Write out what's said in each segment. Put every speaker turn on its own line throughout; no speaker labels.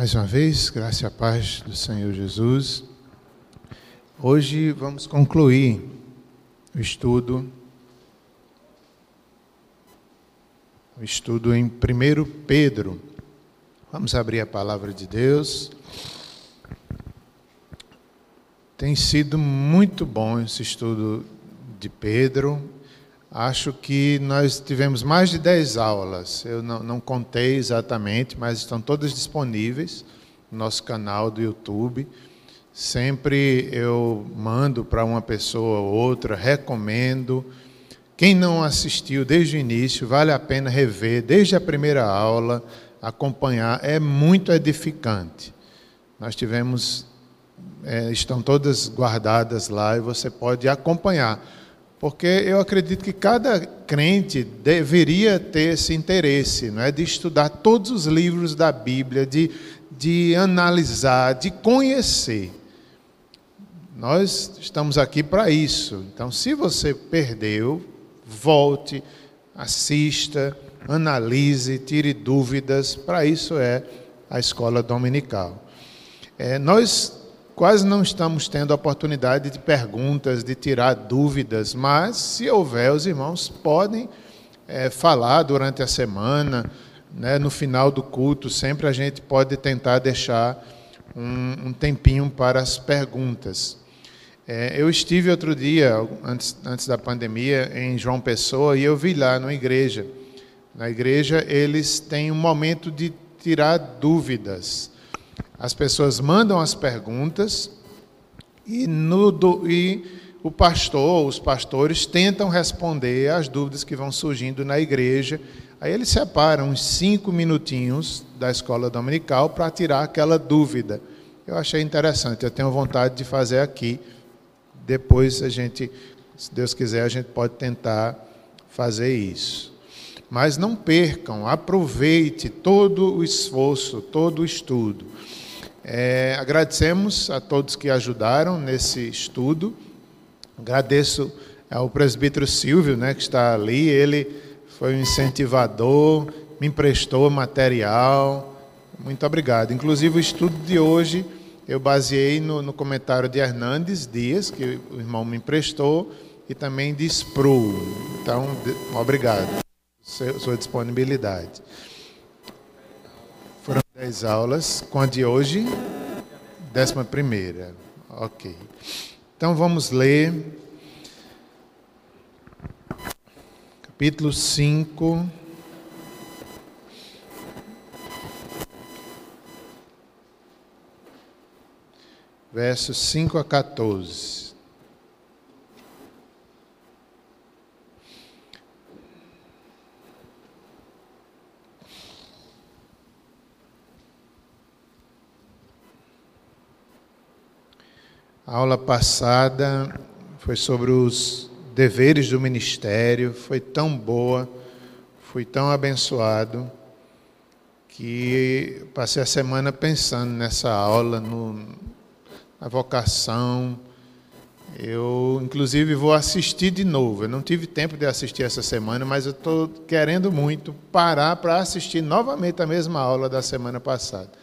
Mais uma vez, graça e a paz do Senhor Jesus. Hoje vamos concluir o estudo o estudo em 1 Pedro. Vamos abrir a palavra de Deus. Tem sido muito bom esse estudo de Pedro. Acho que nós tivemos mais de 10 aulas. Eu não, não, contei exatamente, mas estão todas disponíveis no nosso canal do YouTube. Sempre eu mando para uma pessoa ou outra, recomendo. Quem não assistiu desde o início, vale a pena rever desde a primeira aula, acompanhar. É muito edificante. Nós tivemos, é, estão todas guardadas lá e você pode acompanhar porque eu acredito que cada crente deveria ter esse interesse, não é, de estudar todos os livros da Bíblia, de, de analisar, de conhecer. Nós estamos aqui para isso. Então, se você perdeu, volte, assista, analise, tire dúvidas. Para isso é a escola dominical. É, nós quase não estamos tendo oportunidade de perguntas, de tirar dúvidas, mas se houver, os irmãos podem é, falar durante a semana, né, no final do culto, sempre a gente pode tentar deixar um, um tempinho para as perguntas. É, eu estive outro dia, antes, antes da pandemia, em João Pessoa, e eu vi lá na igreja. Na igreja, eles têm um momento de tirar dúvidas. As pessoas mandam as perguntas e, no, do, e o pastor, os pastores tentam responder às dúvidas que vão surgindo na igreja. Aí eles separam uns cinco minutinhos da escola dominical para tirar aquela dúvida. Eu achei interessante, eu tenho vontade de fazer aqui. Depois a gente, se Deus quiser, a gente pode tentar fazer isso. Mas não percam, aproveite todo o esforço, todo o estudo. É, agradecemos a todos que ajudaram nesse estudo. Agradeço ao presbítero Silvio, né, que está ali. Ele foi um incentivador, me emprestou material. Muito obrigado. Inclusive, o estudo de hoje eu baseei no, no comentário de Hernandes Dias, que o irmão me emprestou, e também de Spru. Então, obrigado pela sua disponibilidade. Foram dez aulas, com a de hoje, décima primeira. Ok. Então vamos ler capítulo 5. Versos 5 a 14. A aula passada foi sobre os deveres do ministério, foi tão boa, fui tão abençoado, que passei a semana pensando nessa aula, no, na vocação. Eu, inclusive, vou assistir de novo. Eu não tive tempo de assistir essa semana, mas eu estou querendo muito parar para assistir novamente a mesma aula da semana passada.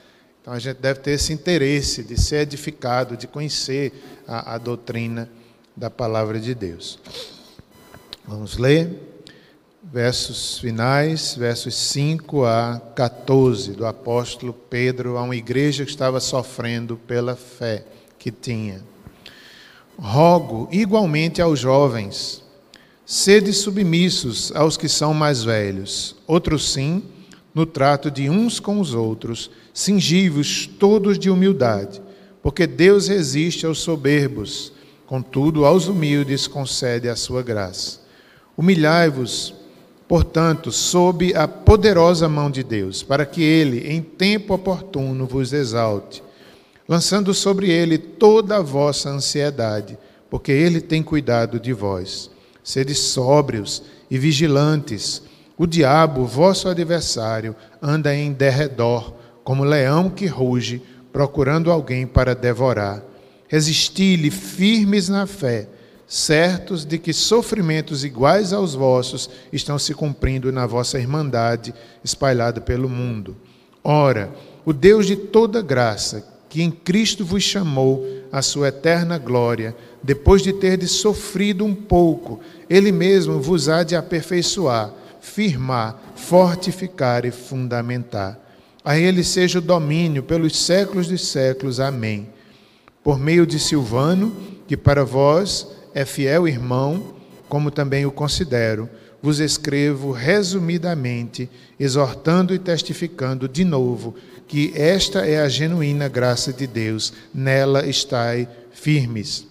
Então a gente deve ter esse interesse de ser edificado, de conhecer a, a doutrina da palavra de Deus. Vamos ler versos finais, versos 5 a 14, do apóstolo Pedro a uma igreja que estava sofrendo pela fé que tinha. Rogo igualmente aos jovens, sede submissos aos que são mais velhos, outros sim, no trato de uns com os outros, cingivos todos de humildade, porque Deus resiste aos soberbos, contudo aos humildes concede a sua graça. Humilhai-vos, portanto, sob a poderosa mão de Deus, para que ele, em tempo oportuno, vos exalte, lançando sobre ele toda a vossa ansiedade, porque ele tem cuidado de vós. Sede sóbrios e vigilantes. O diabo, vosso adversário, anda em derredor como leão que ruge, procurando alguém para devorar. Resisti-lhe firmes na fé, certos de que sofrimentos iguais aos vossos estão se cumprindo na vossa irmandade espalhada pelo mundo. Ora, o Deus de toda graça, que em Cristo vos chamou à sua eterna glória, depois de terdes sofrido um pouco, ele mesmo vos há de aperfeiçoar, firmar, fortificar e fundamentar. A ele seja o domínio pelos séculos dos séculos. Amém. Por meio de Silvano, que para vós é fiel irmão, como também o considero, vos escrevo resumidamente, exortando e testificando de novo que esta é a genuína graça de Deus, nela estai firmes.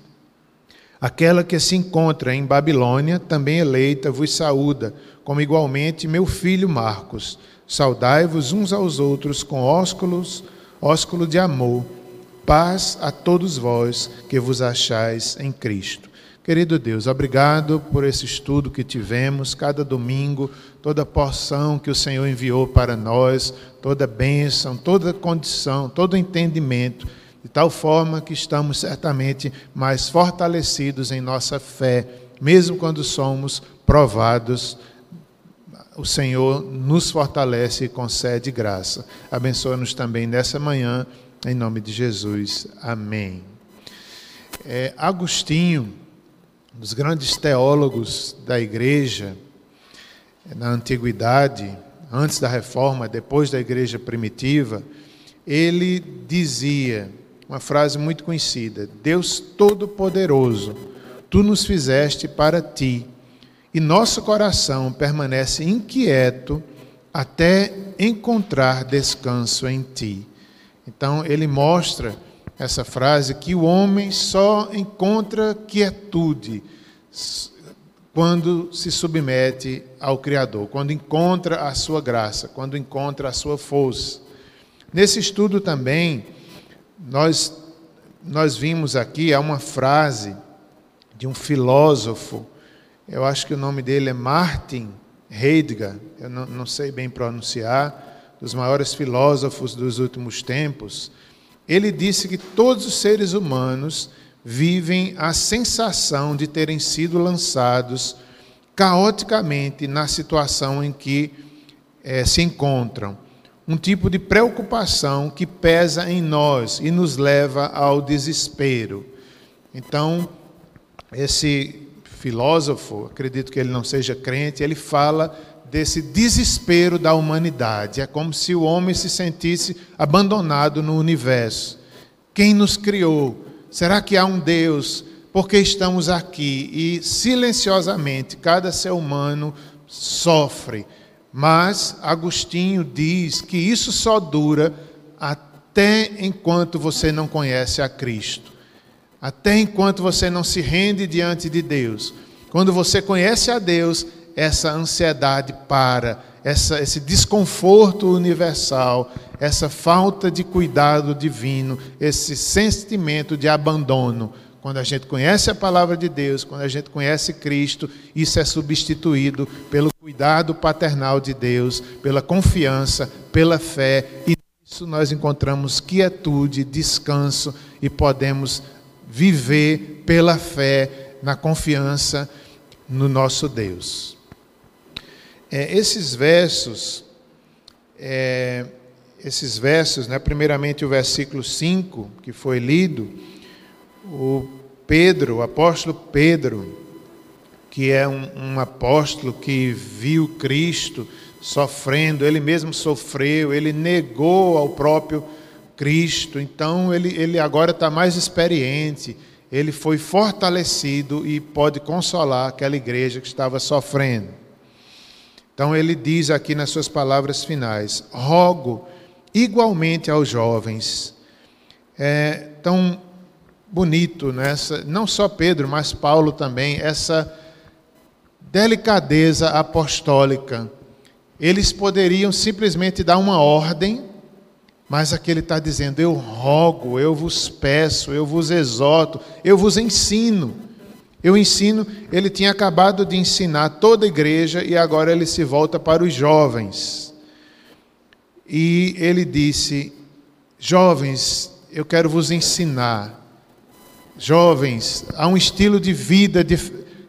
Aquela que se encontra em Babilônia, também eleita, vos saúda, como igualmente meu filho Marcos. Saudai-vos uns aos outros com ósculos, ósculo de amor. Paz a todos vós que vos achais em Cristo. Querido Deus, obrigado por esse estudo que tivemos cada domingo, toda porção que o Senhor enviou para nós, toda bênção, toda condição, todo entendimento, de tal forma que estamos certamente mais fortalecidos em nossa fé, mesmo quando somos provados. O Senhor nos fortalece e concede graça. Abençoa-nos também nessa manhã, em nome de Jesus. Amém. É, Agostinho dos grandes teólogos da igreja, na antiguidade, antes da reforma, depois da igreja primitiva, ele dizia uma frase muito conhecida: Deus Todo-Poderoso, tu nos fizeste para ti, e nosso coração permanece inquieto até encontrar descanso em ti. Então, ele mostra essa frase que o homem só encontra quietude quando se submete ao Criador, quando encontra a sua graça, quando encontra a sua força. Nesse estudo também, nós, nós vimos aqui há uma frase de um filósofo, eu acho que o nome dele é Martin Heidegger, eu não, não sei bem pronunciar, dos maiores filósofos dos últimos tempos, ele disse que todos os seres humanos vivem a sensação de terem sido lançados caoticamente na situação em que é, se encontram. Um tipo de preocupação que pesa em nós e nos leva ao desespero. Então, esse filósofo, acredito que ele não seja crente, ele fala desse desespero da humanidade. É como se o homem se sentisse abandonado no universo. Quem nos criou? Será que há um Deus? Porque estamos aqui e silenciosamente cada ser humano sofre. Mas Agostinho diz que isso só dura até enquanto você não conhece a Cristo. Até enquanto você não se rende diante de Deus. Quando você conhece a Deus, essa ansiedade para, essa, esse desconforto universal, essa falta de cuidado divino, esse sentimento de abandono. Quando a gente conhece a palavra de Deus, quando a gente conhece Cristo, isso é substituído pelo cuidado paternal de Deus, pela confiança, pela fé, e nisso nós encontramos quietude, descanso e podemos viver pela fé, na confiança no nosso Deus. É, esses versos, é, esses versos, né, primeiramente o versículo 5, que foi lido, o Pedro, o apóstolo Pedro, que é um, um apóstolo que viu Cristo sofrendo, ele mesmo sofreu, ele negou ao próprio Cristo, então ele, ele agora está mais experiente, ele foi fortalecido e pode consolar aquela igreja que estava sofrendo. Então ele diz aqui nas suas palavras finais: rogo igualmente aos jovens. É tão bonito nessa, não só Pedro, mas Paulo também, essa delicadeza apostólica. Eles poderiam simplesmente dar uma ordem, mas aqui ele está dizendo: eu rogo, eu vos peço, eu vos exorto, eu vos ensino. Eu ensino, ele tinha acabado de ensinar toda a igreja e agora ele se volta para os jovens. E ele disse: Jovens, eu quero vos ensinar. Jovens, há um estilo de vida de,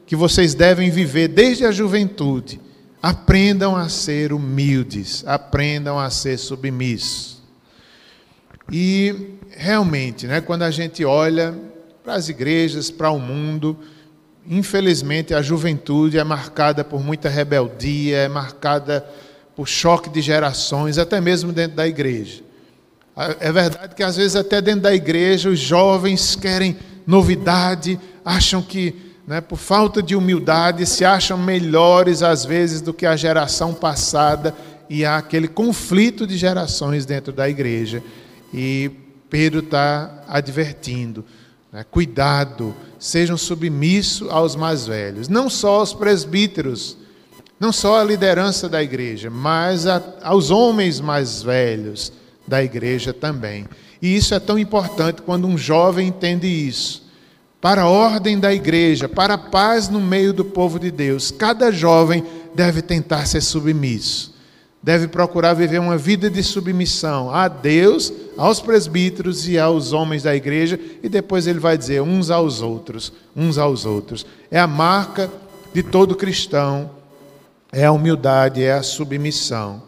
que vocês devem viver desde a juventude. Aprendam a ser humildes, aprendam a ser submissos. E realmente, né, quando a gente olha para as igrejas, para o mundo, infelizmente a juventude é marcada por muita rebeldia, é marcada por choque de gerações, até mesmo dentro da igreja. É verdade que às vezes até dentro da igreja os jovens querem novidade, acham que, né, por falta de humildade, se acham melhores às vezes do que a geração passada e há aquele conflito de gerações dentro da igreja. E Pedro está advertindo: né, cuidado, sejam submissos aos mais velhos, não só aos presbíteros, não só à liderança da igreja, mas a, aos homens mais velhos da igreja também. E isso é tão importante quando um jovem entende isso. Para a ordem da igreja, para a paz no meio do povo de Deus, cada jovem deve tentar ser submisso. Deve procurar viver uma vida de submissão a Deus, aos presbíteros e aos homens da igreja, e depois ele vai dizer uns aos outros, uns aos outros. É a marca de todo cristão, é a humildade, é a submissão.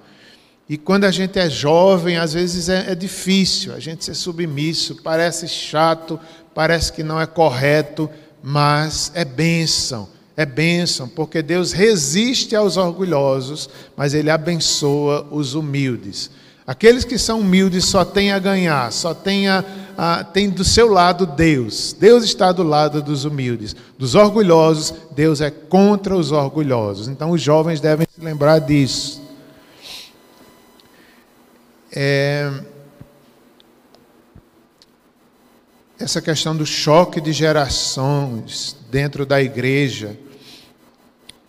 E quando a gente é jovem, às vezes é, é, difícil a gente ser submisso, parece chato, parece que não é correto, mas é bênção, é bênção, porque Deus resiste aos orgulhosos, mas Ele abençoa os humildes. Aqueles que são humildes só têm a ganhar, só têm, a, a, têm do seu lado Deus. Deus está do lado dos humildes. Dos orgulhosos, Deus é contra os orgulhosos. Então os jovens devem se lembrar disso. É, essa questão do choque de gerações dentro da igreja,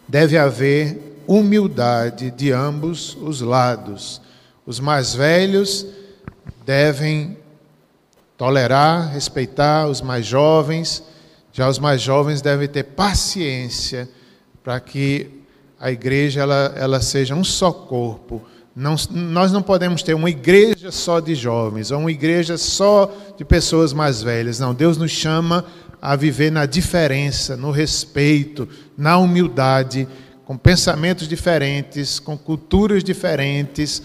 deve haver humildade de ambos os lados. Os mais velhos devem tolerar, respeitar os mais jovens, já os mais jovens devem ter paciência para que a igreja ela, ela seja um só corpo, não, nós não podemos ter uma igreja só de jovens, ou uma igreja só de pessoas mais velhas. Não, Deus nos chama a viver na diferença, no respeito, na humildade, com pensamentos diferentes, com culturas diferentes,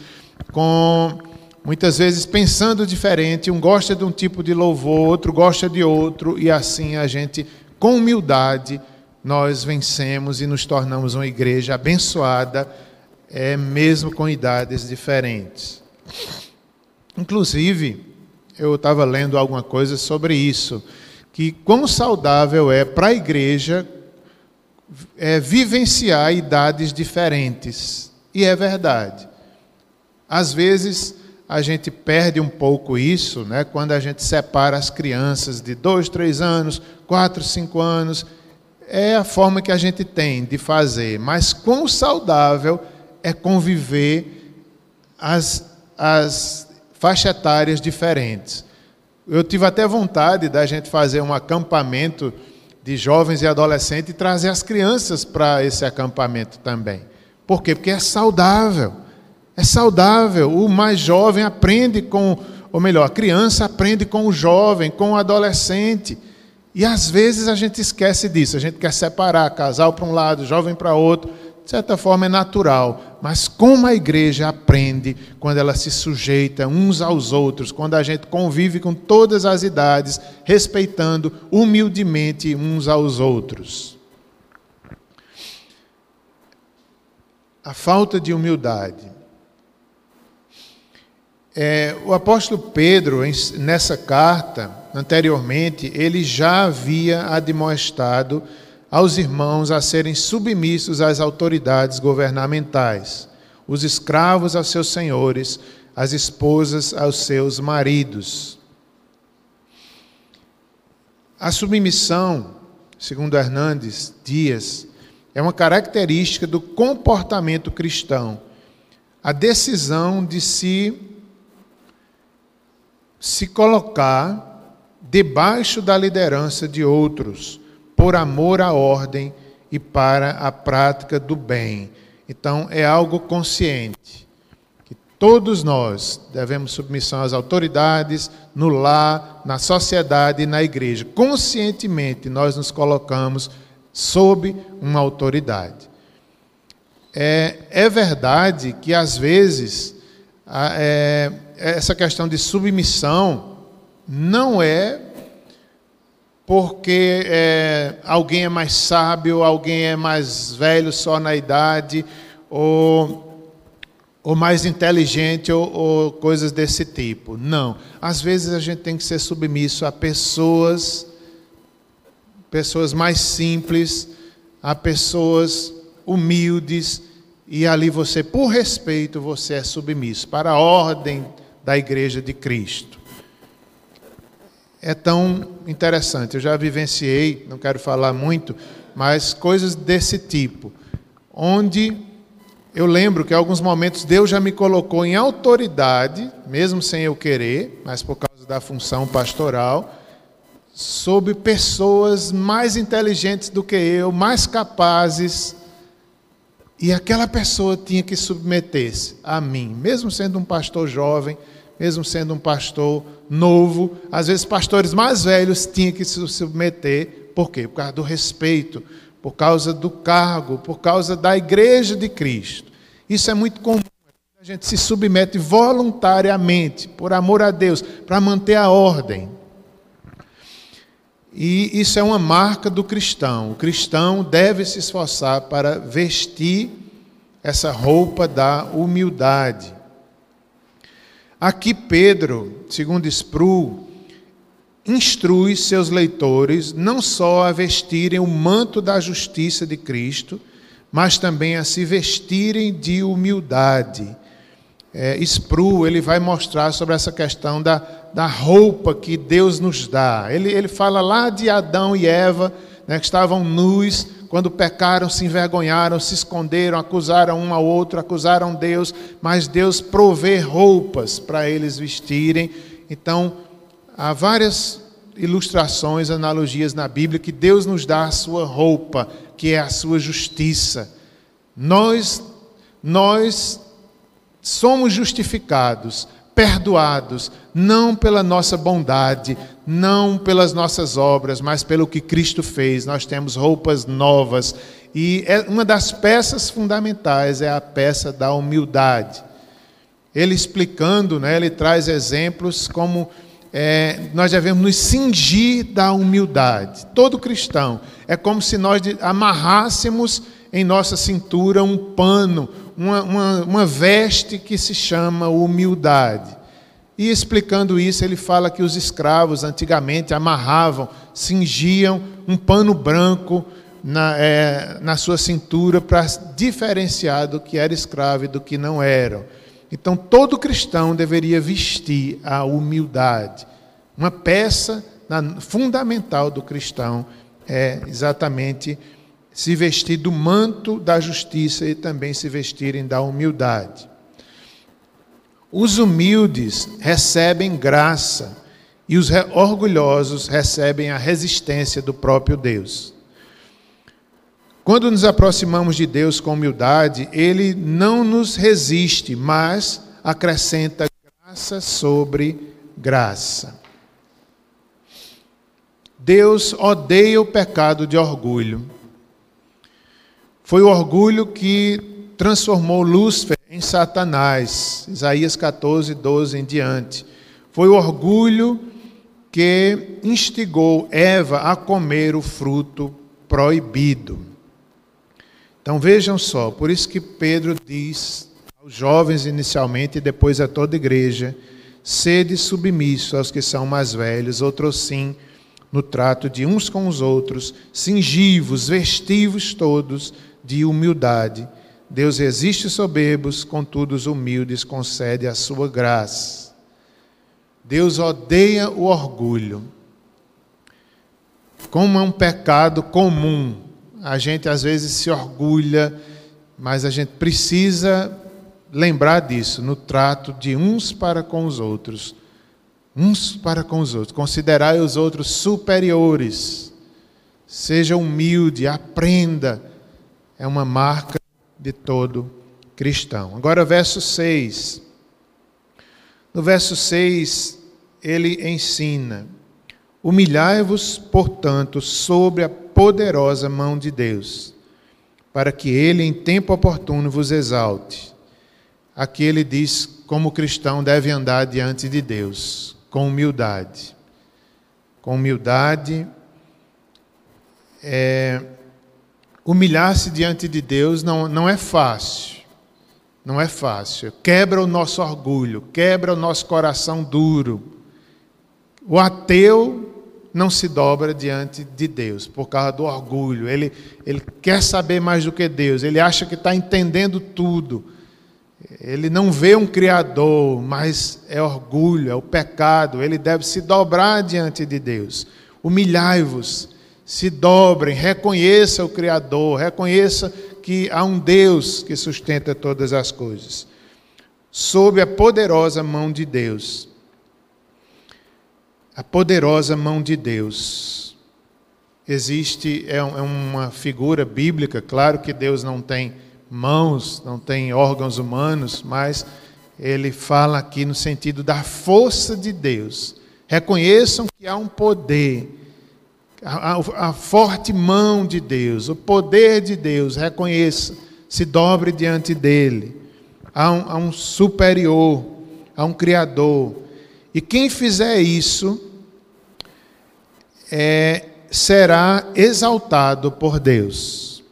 com muitas vezes pensando diferente. Um gosta de um tipo de louvor, outro gosta de outro, e assim a gente, com humildade, nós vencemos e nos tornamos uma igreja abençoada é mesmo com idades diferentes. Inclusive, eu estava lendo alguma coisa sobre isso, que quão saudável é para a igreja é, vivenciar idades diferentes. E é verdade. Às vezes a gente perde um pouco isso, né, quando a gente separa as crianças de dois, três anos, quatro, cinco anos. É a forma que a gente tem de fazer. Mas quão saudável é conviver as, as faixas etárias diferentes. Eu tive até vontade da gente fazer um acampamento de jovens e adolescentes e trazer as crianças para esse acampamento também. Por quê? Porque é saudável. É saudável. O mais jovem aprende com, ou melhor, a criança aprende com o jovem, com o adolescente. E às vezes a gente esquece disso. A gente quer separar casal para um lado, jovem para outro de certa forma é natural, mas como a igreja aprende quando ela se sujeita uns aos outros, quando a gente convive com todas as idades, respeitando humildemente uns aos outros. A falta de humildade. É, o apóstolo Pedro, nessa carta, anteriormente, ele já havia admoestado aos irmãos a serem submissos às autoridades governamentais, os escravos aos seus senhores, as esposas aos seus maridos. A submissão, segundo Hernandes Dias, é uma característica do comportamento cristão. A decisão de se se colocar debaixo da liderança de outros por amor à ordem e para a prática do bem. Então, é algo consciente. Que todos nós devemos submissão às autoridades, no lar, na sociedade e na igreja. Conscientemente, nós nos colocamos sob uma autoridade. É, é verdade que, às vezes, é, essa questão de submissão não é porque é, alguém é mais sábio, alguém é mais velho só na idade, ou, ou mais inteligente, ou, ou coisas desse tipo. Não. Às vezes a gente tem que ser submisso a pessoas, pessoas mais simples, a pessoas humildes, e ali você, por respeito, você é submisso para a ordem da igreja de Cristo é tão interessante. Eu já vivenciei, não quero falar muito, mas coisas desse tipo, onde eu lembro que em alguns momentos Deus já me colocou em autoridade, mesmo sem eu querer, mas por causa da função pastoral, sobre pessoas mais inteligentes do que eu, mais capazes, e aquela pessoa tinha que submeter-se a mim, mesmo sendo um pastor jovem, mesmo sendo um pastor novo, às vezes pastores mais velhos tinham que se submeter, por quê? Por causa do respeito, por causa do cargo, por causa da igreja de Cristo. Isso é muito comum. A gente se submete voluntariamente, por amor a Deus, para manter a ordem. E isso é uma marca do cristão. O cristão deve se esforçar para vestir essa roupa da humildade. Aqui Pedro, segundo Spru, instrui seus leitores não só a vestirem o manto da justiça de Cristo, mas também a se vestirem de humildade. É, Spru, ele vai mostrar sobre essa questão da, da roupa que Deus nos dá. Ele, ele fala lá de Adão e Eva, né, que estavam nus, quando pecaram, se envergonharam, se esconderam, acusaram um ao outro, acusaram Deus, mas Deus provê roupas para eles vestirem. Então, há várias ilustrações, analogias na Bíblia que Deus nos dá a sua roupa, que é a sua justiça. Nós nós somos justificados perdoados, não pela nossa bondade, não pelas nossas obras, mas pelo que Cristo fez. Nós temos roupas novas. E é uma das peças fundamentais é a peça da humildade. Ele explicando, né, ele traz exemplos como é, nós devemos nos cingir da humildade. Todo cristão. É como se nós amarrássemos em nossa cintura um pano, uma, uma, uma veste que se chama humildade. E explicando isso, ele fala que os escravos antigamente amarravam, cingiam um pano branco na, é, na sua cintura para diferenciar do que era escravo e do que não era. Então, todo cristão deveria vestir a humildade. Uma peça fundamental do cristão é exatamente se vestir do manto da justiça e também se vestirem da humildade. Os humildes recebem graça e os orgulhosos recebem a resistência do próprio Deus. Quando nos aproximamos de Deus com humildade, Ele não nos resiste, mas acrescenta graça sobre graça. Deus odeia o pecado de orgulho foi o orgulho que transformou Lúcifer em Satanás, Isaías 14, 12 em diante. Foi o orgulho que instigou Eva a comer o fruto proibido. Então vejam só, por isso que Pedro diz aos jovens inicialmente e depois a toda a igreja: sede submisso aos que são mais velhos, outros sim, no trato de uns com os outros, cingivos, vestivos todos de humildade. Deus resiste soberbos, contudo os humildes concede a sua graça. Deus odeia o orgulho. Como é um pecado comum, a gente às vezes se orgulha, mas a gente precisa lembrar disso no trato de uns para com os outros. Uns para com os outros. Considerai os outros superiores. Seja humilde, aprenda é uma marca de todo cristão. Agora, verso 6. No verso 6, ele ensina: Humilhai-vos, portanto, sobre a poderosa mão de Deus, para que ele, em tempo oportuno, vos exalte. Aqui ele diz como cristão, deve andar diante de Deus, com humildade. Com humildade, é, humilhar-se diante de Deus não, não é fácil. Não é fácil. Quebra o nosso orgulho, quebra o nosso coração duro. O ateu não se dobra diante de Deus por causa do orgulho. Ele, ele quer saber mais do que Deus, ele acha que está entendendo tudo. Ele não vê um Criador, mas é orgulho, é o pecado. Ele deve se dobrar diante de Deus. Humilhai-vos, se dobrem, reconheça o Criador, reconheça que há um Deus que sustenta todas as coisas. Sob a poderosa mão de Deus a poderosa mão de Deus. Existe, é, é uma figura bíblica, claro que Deus não tem mãos, não tem órgãos humanos, mas ele fala aqui no sentido da força de Deus. Reconheçam que há um poder, a, a, forte mão de Deus, o poder de Deus, reconheça, se dobre diante dele. Há um, há um superior, há um Criador. E quem fizer isso, é, será exaltado por Deus.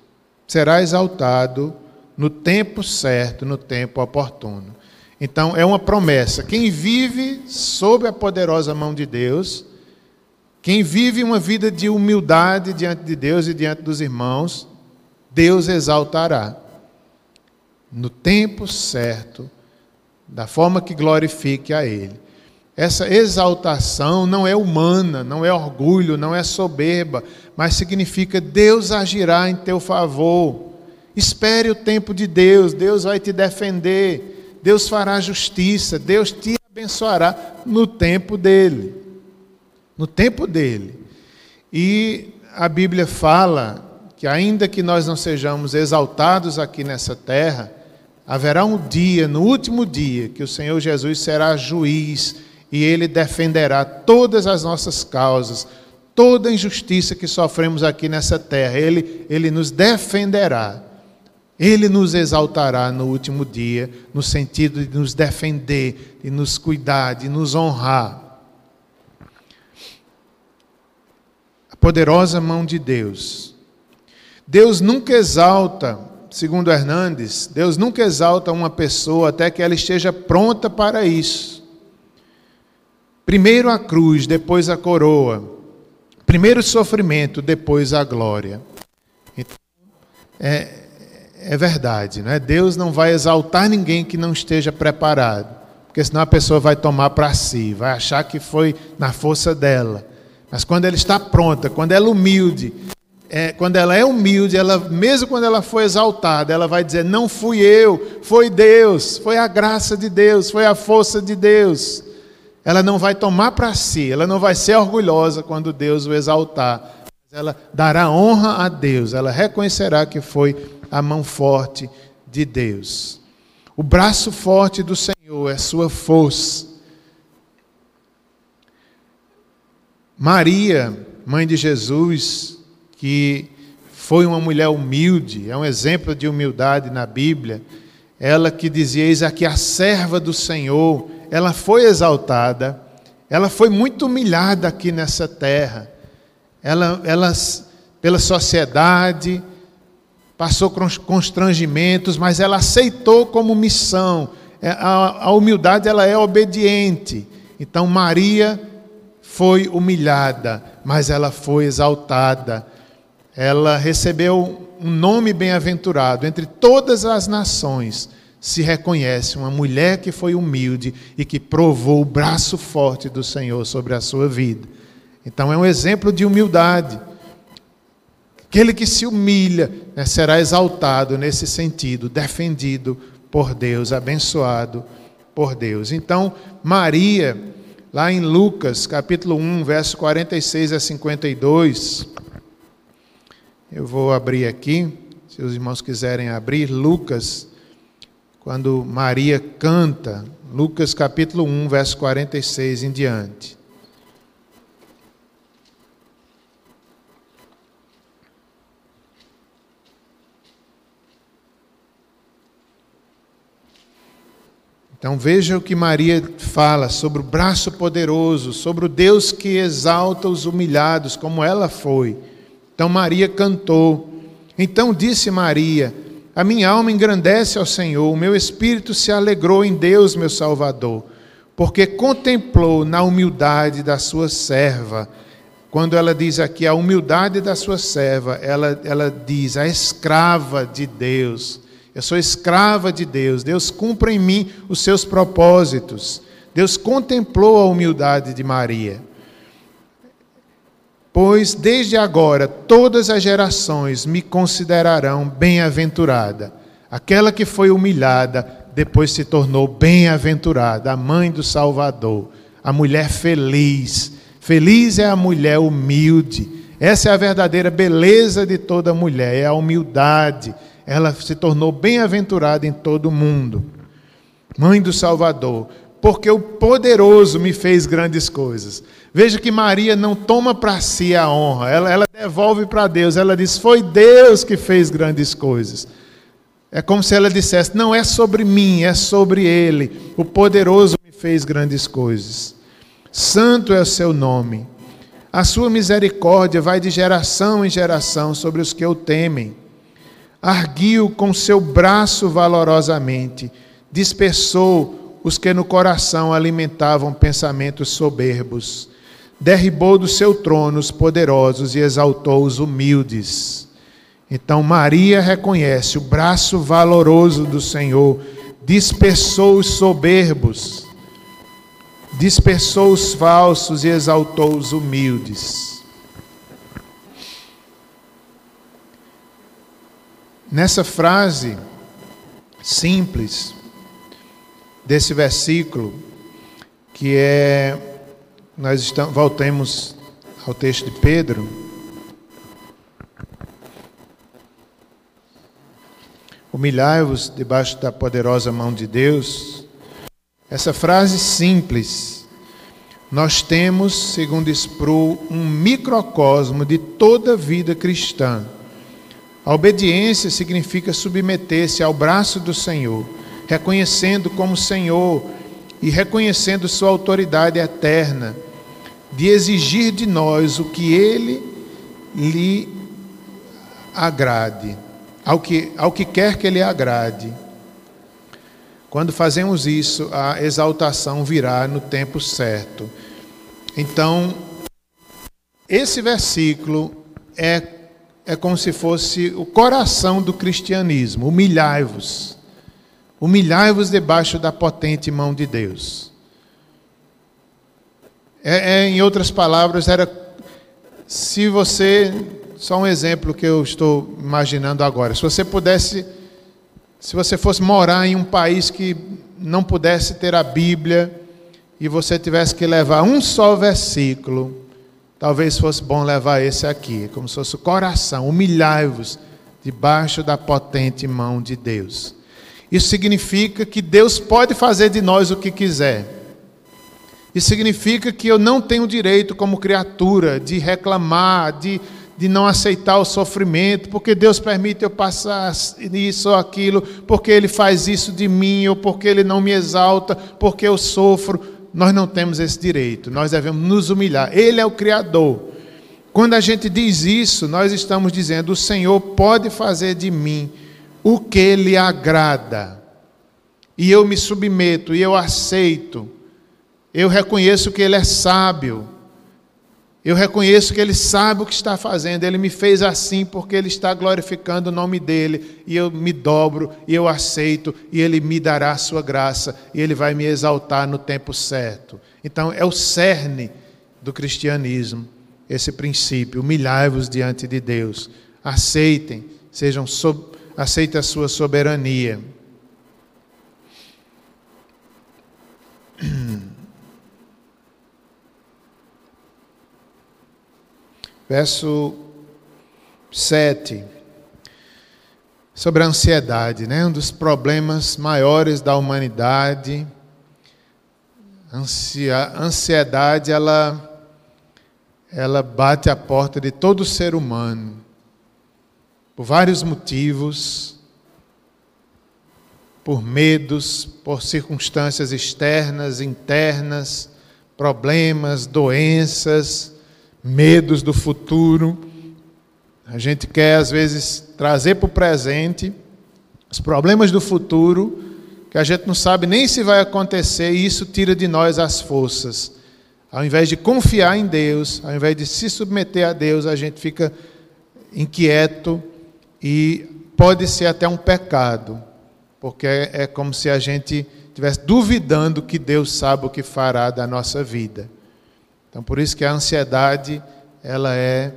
Será exaltado no tempo certo, no tempo oportuno. Então, é uma promessa. Quem vive sob a poderosa mão de Deus, quem vive uma vida de humildade diante de Deus e diante dos irmãos, Deus exaltará. No tempo certo, da forma que glorifique a Ele. Essa exaltação não é humana, não é orgulho, não é soberba, mas significa Deus agirá em teu favor. Espere o tempo de Deus, Deus vai te defender, Deus fará justiça, Deus te abençoará no tempo dele. No tempo dele. E a Bíblia fala que, ainda que nós não sejamos exaltados aqui nessa terra, haverá um dia, no último dia, que o Senhor Jesus será juiz e Ele defenderá todas as nossas causas, toda injustiça que sofremos aqui nessa terra. Ele, ele nos defenderá. Ele nos exaltará no último dia, no sentido de nos defender, de nos cuidar, de nos honrar. Poderosa mão de Deus. Deus nunca exalta, segundo Hernandes, Deus nunca exalta uma pessoa até que ela esteja pronta para isso. Primeiro a cruz, depois a coroa. Primeiro o sofrimento, depois a glória. Então, é, é verdade, né? Deus não vai exaltar ninguém que não esteja preparado, porque senão a pessoa vai tomar para si, vai achar que foi na força dela. Mas quando ela está pronta, quando ela é humilde, é, quando ela é humilde, ela, mesmo quando ela foi exaltada, ela vai dizer: Não fui eu, foi Deus, foi a graça de Deus, foi a força de Deus ela não vai tomar para si, ela não vai ser orgulhosa quando Deus o exaltar. Ela dará honra a Deus, ela reconhecerá que foi a mão forte de Deus. O braço forte do Senhor é sua força. Maria, mãe de Jesus, que foi uma mulher humilde, é um exemplo de humildade na Bíblia, ela que dizia: Eis aqui a serva do Senhor ela foi exaltada, ela foi muito humilhada aqui nessa terra. Ela, ela pela sociedade, passou constrangimentos, mas ela aceitou como missão. É, a, a humildade ela é obediente. Então Maria foi humilhada, mas ela foi exaltada. Ela recebeu um nome bem-aventurado entre todas as nações se reconhece uma mulher que foi humilde e que provou o braço forte do Senhor sobre a sua vida. Então é um exemplo de humildade. Aquele que se humilha né, será exaltado nesse sentido, defendido por Deus, abençoado por Deus. Então, Maria, lá em Lucas, capítulo 1, verso 46 a 52, eu vou abrir aqui, se os irmãos quiserem abrir, Lucas quando Maria canta, Lucas capítulo 1, verso 46 em diante. Então veja o que Maria fala sobre o braço poderoso, sobre o Deus que exalta os humilhados, como ela foi. Então Maria cantou. Então disse Maria: A minha alma engrandece ao Senhor, o meu espírito se alegrou em Deus, meu Salvador, porque contemplou na humildade da sua serva. Quando ela diz aqui a humildade da sua serva, ela, ela diz a escrava de Deus eu sou escrava de Deus. Deus cumpra em mim os seus propósitos. Deus contemplou a humildade de Maria. Pois desde agora todas as gerações me considerarão bem-aventurada. Aquela que foi humilhada, depois se tornou bem-aventurada, a mãe do Salvador, a mulher feliz. Feliz é a mulher humilde. Essa é a verdadeira beleza de toda mulher, é a humildade ela se tornou bem-aventurada em todo o mundo. Mãe do Salvador, porque o poderoso me fez grandes coisas. Veja que Maria não toma para si a honra, ela, ela devolve para Deus. Ela diz: Foi Deus que fez grandes coisas. É como se ela dissesse: Não é sobre mim, é sobre Ele. O poderoso me fez grandes coisas. Santo é o seu nome. A sua misericórdia vai de geração em geração sobre os que o temem arguiu com seu braço valorosamente, dispersou os que no coração alimentavam pensamentos soberbos, derribou do seu trono os poderosos e exaltou os humildes. Então Maria reconhece o braço valoroso do Senhor, dispersou os soberbos, dispersou os falsos e exaltou os humildes. Nessa frase simples desse versículo, que é, nós estamos, voltemos ao texto de Pedro. Humilhai-vos debaixo da poderosa mão de Deus. Essa frase simples, nós temos, segundo Spru, um microcosmo de toda a vida cristã a obediência significa submeter-se ao braço do Senhor, reconhecendo como Senhor e reconhecendo Sua autoridade eterna, de exigir de nós o que Ele lhe agrade, ao que, ao que quer que Ele agrade. Quando fazemos isso, a exaltação virá no tempo certo. Então, esse versículo é é como se fosse o coração do cristianismo. Humilhai-vos. Humilhai-vos debaixo da potente mão de Deus. É, é, em outras palavras, era se você, só um exemplo que eu estou imaginando agora, se você pudesse, se você fosse morar em um país que não pudesse ter a Bíblia e você tivesse que levar um só versículo Talvez fosse bom levar esse aqui, como se fosse o coração. Humilhai-vos debaixo da potente mão de Deus. Isso significa que Deus pode fazer de nós o que quiser. Isso significa que eu não tenho direito, como criatura, de reclamar, de, de não aceitar o sofrimento, porque Deus permite eu passar isso ou aquilo, porque Ele faz isso de mim, ou porque Ele não me exalta, porque eu sofro nós não temos esse direito, nós devemos nos humilhar. Ele é o Criador. Quando a gente diz isso, nós estamos dizendo: o Senhor pode fazer de mim o que lhe agrada, e eu me submeto, e eu aceito, eu reconheço que Ele é sábio, eu reconheço que Ele sabe o que está fazendo, Ele me fez assim porque Ele está glorificando o nome dEle, e eu me dobro, e eu aceito, e Ele me dará a sua graça, e Ele vai me exaltar no tempo certo. Então, é o cerne do cristianismo, esse princípio: humilhai-vos diante de Deus, aceitem, sejam aceitem a sua soberania. verso 7. Sobre a ansiedade, né? Um dos problemas maiores da humanidade. A ansiedade, ela ela bate a porta de todo ser humano. Por vários motivos. por medos, por circunstâncias externas, internas, problemas, doenças, medos do futuro. A gente quer, às vezes, trazer para o presente os problemas do futuro, que a gente não sabe nem se vai acontecer, e isso tira de nós as forças. Ao invés de confiar em Deus, ao invés de se submeter a Deus, a gente fica inquieto e pode ser até um pecado, porque é como se a gente estivesse duvidando que Deus sabe o que fará da nossa vida. Então, por isso que a ansiedade ela é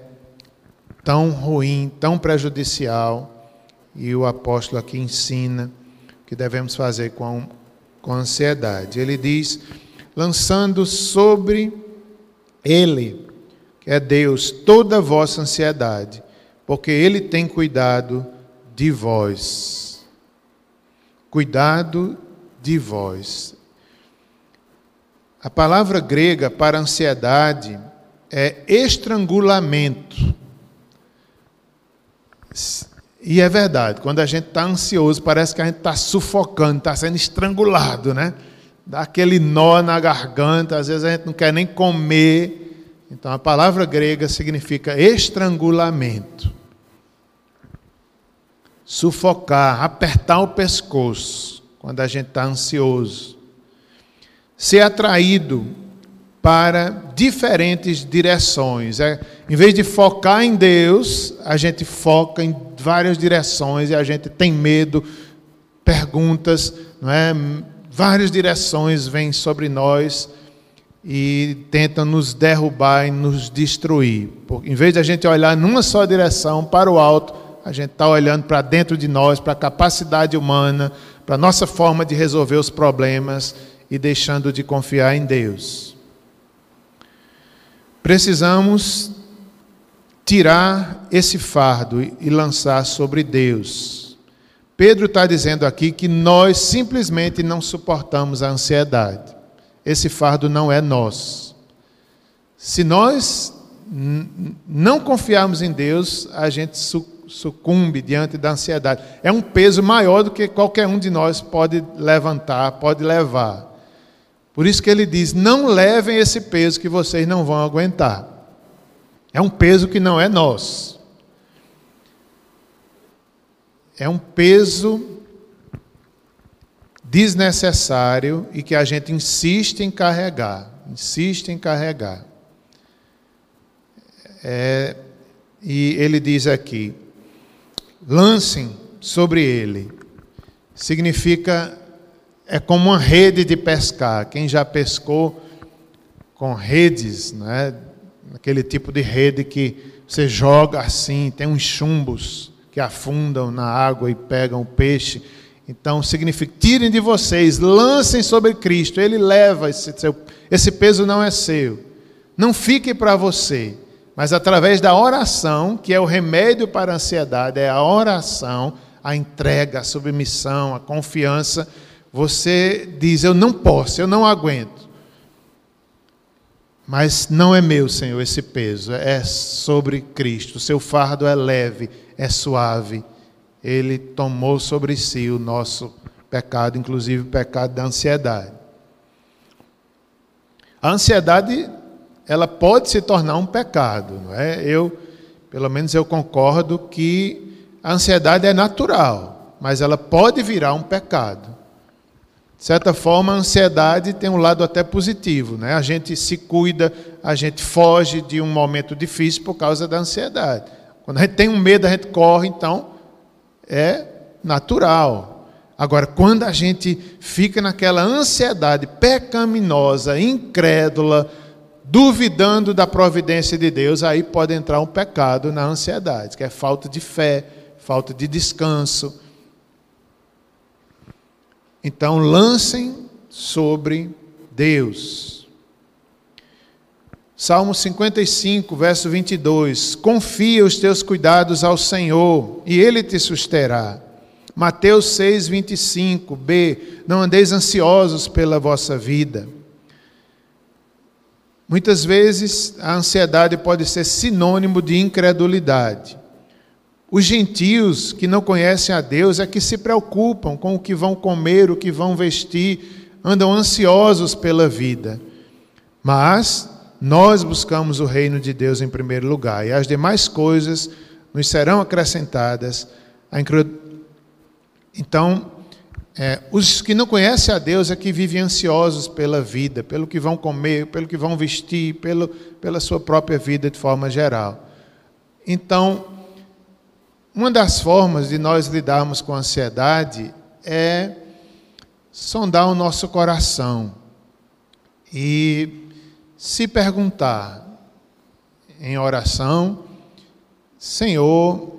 tão ruim, tão prejudicial e o apóstolo aqui ensina o que devemos fazer com, com ansiedade. Ele diz: lançando sobre Ele, que é Deus, toda a vossa ansiedade, porque Ele tem cuidado de vós. Cuidado de vós. A palavra grega para ansiedade é estrangulamento. E é verdade, quando a gente está ansioso, parece que a gente está sufocando, está sendo estrangulado, né? Dá aquele nó na garganta, às vezes a gente não quer nem comer. Então a palavra grega significa estrangulamento. Sufocar, apertar o pescoço, quando a gente está ansioso. Ser atraído para diferentes direções. É, em vez de focar em Deus, a gente foca em várias direções e a gente tem medo, perguntas, não é? várias direções vêm sobre nós e tentam nos derrubar e nos destruir. Porque, em vez de a gente olhar numa só direção, para o alto, a gente está olhando para dentro de nós, para a capacidade humana, para a nossa forma de resolver os problemas e deixando de confiar em Deus. Precisamos tirar esse fardo e lançar sobre Deus. Pedro está dizendo aqui que nós simplesmente não suportamos a ansiedade. Esse fardo não é nosso. Se nós não confiarmos em Deus, a gente sucumbe diante da ansiedade. É um peso maior do que qualquer um de nós pode levantar, pode levar. Por isso que ele diz: não levem esse peso que vocês não vão aguentar. É um peso que não é nosso. É um peso desnecessário e que a gente insiste em carregar. Insiste em carregar. É, e ele diz aqui: lancem sobre ele. Significa é como uma rede de pescar. Quem já pescou com redes, né? aquele tipo de rede que você joga assim, tem uns chumbos que afundam na água e pegam o peixe. Então significa: tirem de vocês, lancem sobre Cristo, Ele leva esse, seu, esse peso não é seu. Não fique para você, mas através da oração, que é o remédio para a ansiedade, é a oração, a entrega, a submissão, a confiança você diz: Eu não posso, eu não aguento. Mas não é meu, Senhor, esse peso, é sobre Cristo. O seu fardo é leve, é suave. Ele tomou sobre si o nosso pecado, inclusive o pecado da ansiedade. A ansiedade, ela pode se tornar um pecado, não é? Eu, pelo menos eu concordo que a ansiedade é natural, mas ela pode virar um pecado. De certa forma, a ansiedade tem um lado até positivo, né? A gente se cuida, a gente foge de um momento difícil por causa da ansiedade. Quando a gente tem um medo, a gente corre, então é natural. Agora, quando a gente fica naquela ansiedade pecaminosa, incrédula, duvidando da providência de Deus, aí pode entrar um pecado na ansiedade, que é falta de fé, falta de descanso então lancem sobre Deus. Salmo 55, verso 22. Confia os teus cuidados ao Senhor e ele te susterá. Mateus 6, 25. B. Não andeis ansiosos pela vossa vida. Muitas vezes a ansiedade pode ser sinônimo de incredulidade. Os gentios que não conhecem a Deus é que se preocupam com o que vão comer, o que vão vestir, andam ansiosos pela vida. Mas nós buscamos o reino de Deus em primeiro lugar, e as demais coisas nos serão acrescentadas. Então, é, os que não conhecem a Deus é que vivem ansiosos pela vida, pelo que vão comer, pelo que vão vestir, pelo, pela sua própria vida de forma geral. Então, uma das formas de nós lidarmos com a ansiedade é sondar o nosso coração e se perguntar em oração: Senhor,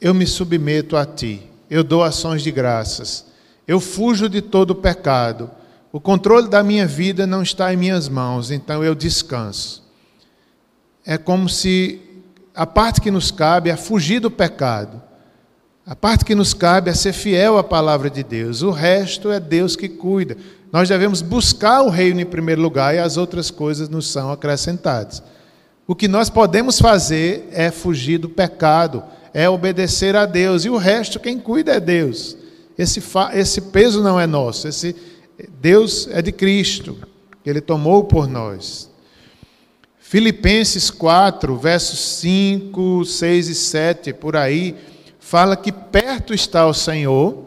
eu me submeto a Ti, eu dou ações de graças, eu fujo de todo o pecado, o controle da minha vida não está em minhas mãos, então eu descanso. É como se a parte que nos cabe é fugir do pecado. A parte que nos cabe é ser fiel à palavra de Deus. O resto é Deus que cuida. Nós devemos buscar o reino em primeiro lugar e as outras coisas nos são acrescentadas. O que nós podemos fazer é fugir do pecado, é obedecer a Deus, e o resto quem cuida é Deus. Esse, esse peso não é nosso, esse Deus é de Cristo, Ele tomou por nós. Filipenses 4, versos 5, 6 e 7, por aí, fala que perto está o Senhor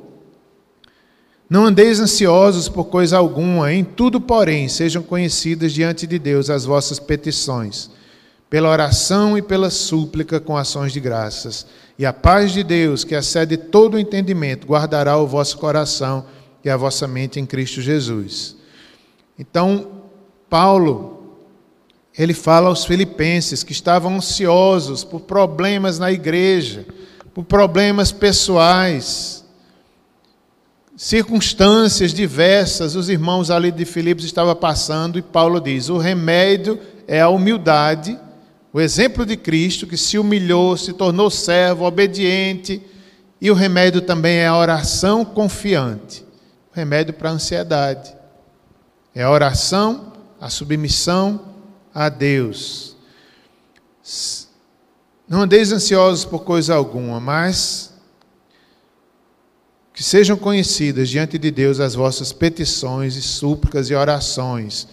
não andeis ansiosos por coisa alguma, em tudo, porém, sejam conhecidas diante de Deus as vossas petições, pela oração e pela súplica com ações de graças. E a paz de Deus, que excede todo o entendimento, guardará o vosso coração e a vossa mente em Cristo Jesus. Então, Paulo, ele fala aos filipenses que estavam ansiosos por problemas na igreja, por problemas pessoais, circunstâncias diversas os irmãos ali de Filipos estavam passando, e Paulo diz: o remédio é a humildade, o exemplo de Cristo que se humilhou, se tornou servo, obediente, e o remédio também é a oração confiante o remédio para a ansiedade. É a oração, a submissão a Deus. Não andeis ansiosos por coisa alguma, mas que sejam conhecidas diante de Deus as vossas petições e súplicas e orações.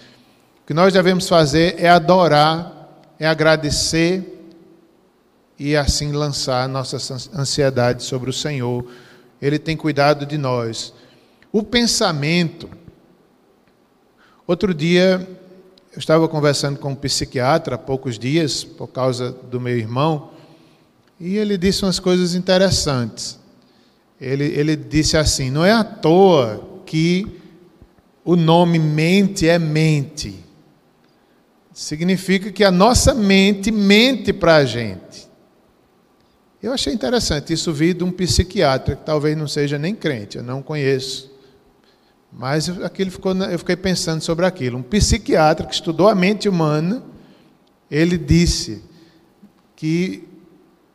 O que nós devemos fazer é adorar, é agradecer e assim lançar nossa ansiedade sobre o Senhor. Ele tem cuidado de nós. O pensamento. Outro dia, eu estava conversando com um psiquiatra há poucos dias, por causa do meu irmão, e ele disse umas coisas interessantes ele, ele disse assim: não é à toa que o nome mente é mente. Significa que a nossa mente mente para a gente. Eu achei interessante isso vir de um psiquiatra, que talvez não seja nem crente, eu não conheço. Mas aquilo ficou, eu fiquei pensando sobre aquilo. Um psiquiatra que estudou a mente humana, ele disse que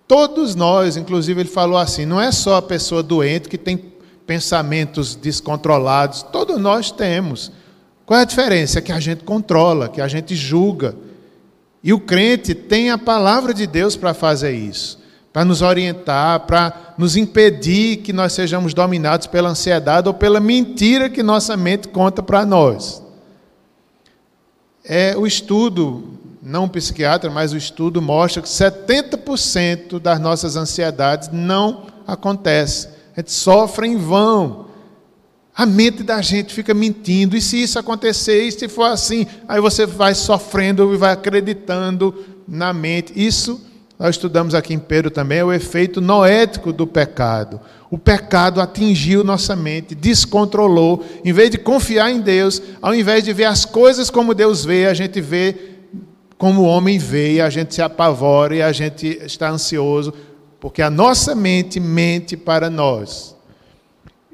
Todos nós, inclusive ele falou assim, não é só a pessoa doente que tem pensamentos descontrolados, todos nós temos. Qual é a diferença? É que a gente controla, que a gente julga. E o crente tem a palavra de Deus para fazer isso, para nos orientar, para nos impedir que nós sejamos dominados pela ansiedade ou pela mentira que nossa mente conta para nós. É o estudo não um psiquiatra, mas o estudo mostra que 70% das nossas ansiedades não acontece. A gente sofre em vão. A mente da gente fica mentindo. E se isso acontecer, e se for assim, aí você vai sofrendo e vai acreditando na mente. Isso nós estudamos aqui em Pedro também, é o efeito noético do pecado. O pecado atingiu nossa mente, descontrolou. Em vez de confiar em Deus, ao invés de ver as coisas como Deus vê, a gente vê como o homem vê e a gente se apavora e a gente está ansioso, porque a nossa mente mente para nós.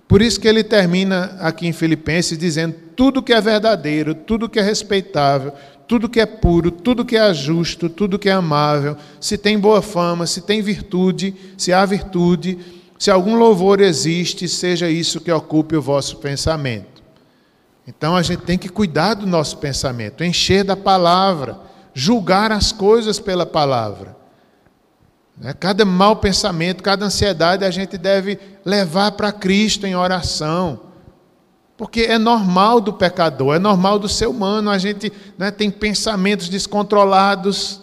Por isso que ele termina aqui em Filipenses dizendo: tudo que é verdadeiro, tudo que é respeitável, tudo que é puro, tudo que é justo, tudo que é amável, se tem boa fama, se tem virtude, se há virtude, se algum louvor existe, seja isso que ocupe o vosso pensamento. Então a gente tem que cuidar do nosso pensamento, encher da palavra julgar as coisas pela palavra. Né? Cada mau pensamento, cada ansiedade a gente deve levar para Cristo em oração. Porque é normal do pecador, é normal do ser humano, a gente né, tem pensamentos descontrolados.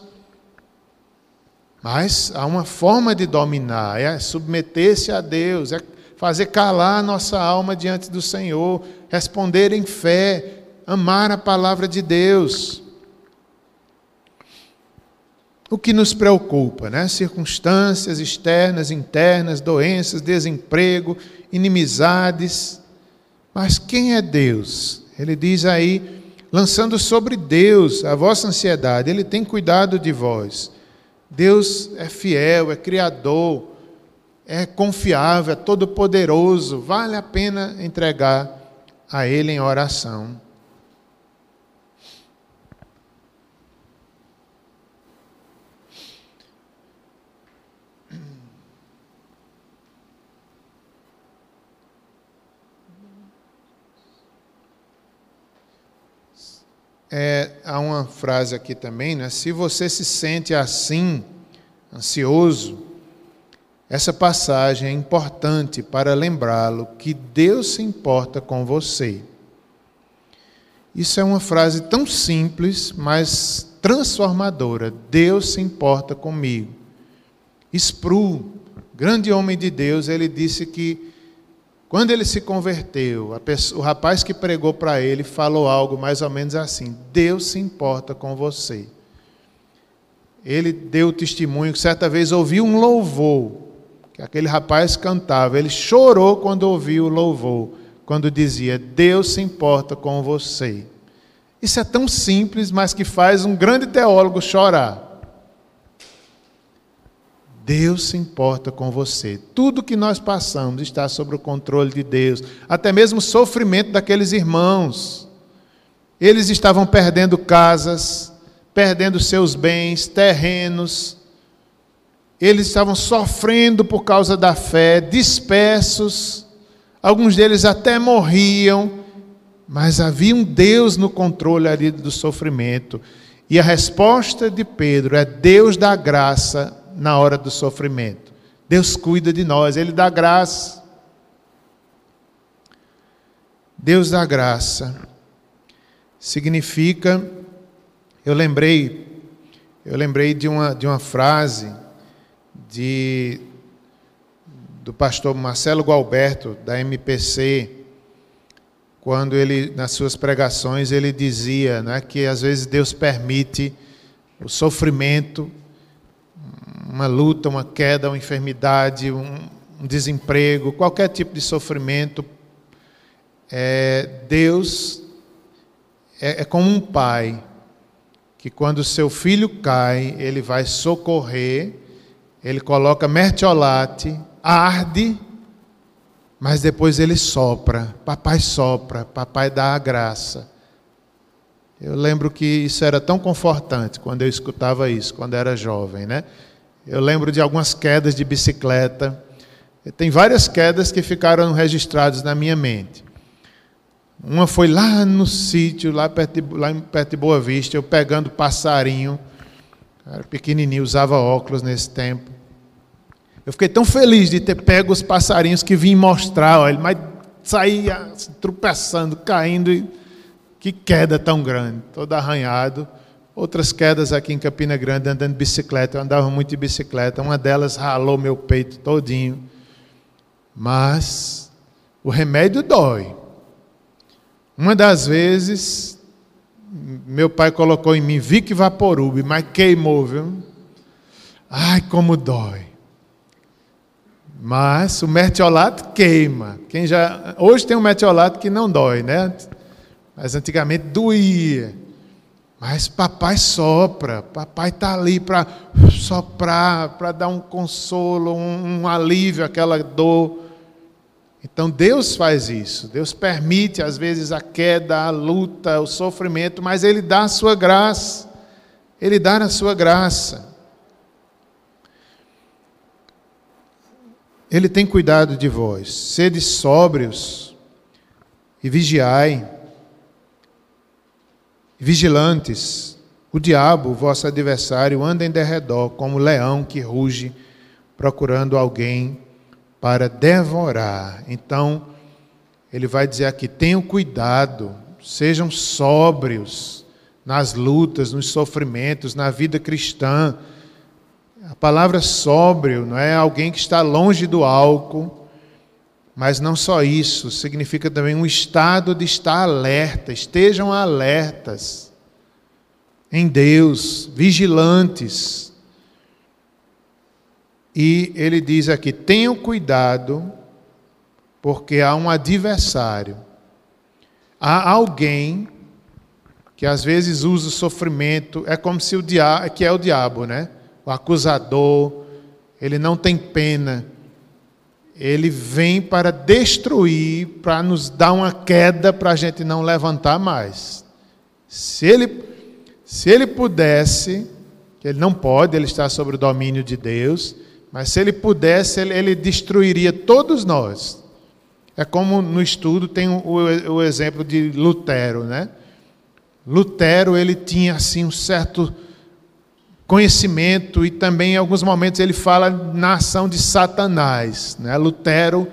Mas há uma forma de dominar, é submeter-se a Deus, é fazer calar a nossa alma diante do Senhor, responder em fé, amar a palavra de Deus o que nos preocupa, né? Circunstâncias externas, internas, doenças, desemprego, inimizades. Mas quem é Deus? Ele diz aí, lançando sobre Deus a vossa ansiedade, ele tem cuidado de vós. Deus é fiel, é criador, é confiável, é todo-poderoso, vale a pena entregar a ele em oração. É, há uma frase aqui também, né? Se você se sente assim, ansioso, essa passagem é importante para lembrá-lo que Deus se importa com você. Isso é uma frase tão simples, mas transformadora. Deus se importa comigo. Spru, grande homem de Deus, ele disse que quando ele se converteu, pessoa, o rapaz que pregou para ele falou algo mais ou menos assim: Deus se importa com você. Ele deu testemunho que certa vez ouviu um louvor, que aquele rapaz cantava. Ele chorou quando ouviu o louvor, quando dizia: Deus se importa com você. Isso é tão simples, mas que faz um grande teólogo chorar. Deus se importa com você. Tudo que nós passamos está sob o controle de Deus. Até mesmo o sofrimento daqueles irmãos. Eles estavam perdendo casas, perdendo seus bens, terrenos. Eles estavam sofrendo por causa da fé, dispersos. Alguns deles até morriam, mas havia um Deus no controle ali do sofrimento. E a resposta de Pedro é: Deus dá graça na hora do sofrimento. Deus cuida de nós, Ele dá graça. Deus dá graça. Significa, eu lembrei, eu lembrei de uma, de uma frase de, do pastor Marcelo Gualberto, da MPC, quando ele, nas suas pregações, ele dizia né, que às vezes Deus permite o sofrimento uma luta, uma queda, uma enfermidade, um, desemprego, qualquer tipo de sofrimento, é, Deus é, é como um pai que quando seu filho cai, ele vai socorrer, ele coloca mertiolate, arde, mas depois ele sopra, papai sopra, papai dá a graça. Eu lembro que isso era tão confortante quando eu escutava isso, quando era jovem, né? Eu lembro de algumas quedas de bicicleta. Tem várias quedas que ficaram registradas na minha mente. Uma foi lá no sítio, lá perto, de, lá perto de Boa Vista, eu pegando passarinho. Era pequenininho, usava óculos nesse tempo. Eu fiquei tão feliz de ter pego os passarinhos que vim mostrar, olha, mas saía tropeçando, caindo. E... Que queda tão grande, todo arranhado. Outras quedas aqui em Campina Grande, andando de bicicleta. Eu andava muito de bicicleta. Uma delas ralou meu peito todinho. Mas o remédio dói. Uma das vezes, meu pai colocou em mim Vic Vaporub, mas queimou, viu? Ai, como dói. Mas o mertiolato queima. Quem já hoje tem um mertiolato que não dói, né? Mas antigamente doía. Mas papai sopra, papai está ali para soprar, para dar um consolo, um, um alívio àquela dor. Então Deus faz isso. Deus permite às vezes a queda, a luta, o sofrimento, mas Ele dá a sua graça. Ele dá a sua graça. Ele tem cuidado de vós. Sede sóbrios e vigiai vigilantes. O diabo, vosso adversário, anda em derredor como leão que ruge, procurando alguém para devorar. Então, ele vai dizer aqui: tenham cuidado, sejam sóbrios nas lutas, nos sofrimentos, na vida cristã. A palavra sóbrio não é alguém que está longe do álcool, mas não só isso, significa também um estado de estar alerta, estejam alertas em Deus, vigilantes. E ele diz aqui: tenham cuidado, porque há um adversário. Há alguém que às vezes usa o sofrimento, é como se o diabo, que é o diabo, né? O acusador, ele não tem pena. Ele vem para destruir, para nos dar uma queda para a gente não levantar mais. Se ele se ele pudesse, ele não pode, ele está sob o domínio de Deus, mas se ele pudesse, ele, ele destruiria todos nós. É como no estudo tem o, o, exemplo de Lutero, né? Lutero ele tinha assim um certo conhecimento e também em alguns momentos ele fala na ação de Satanás, né? Lutero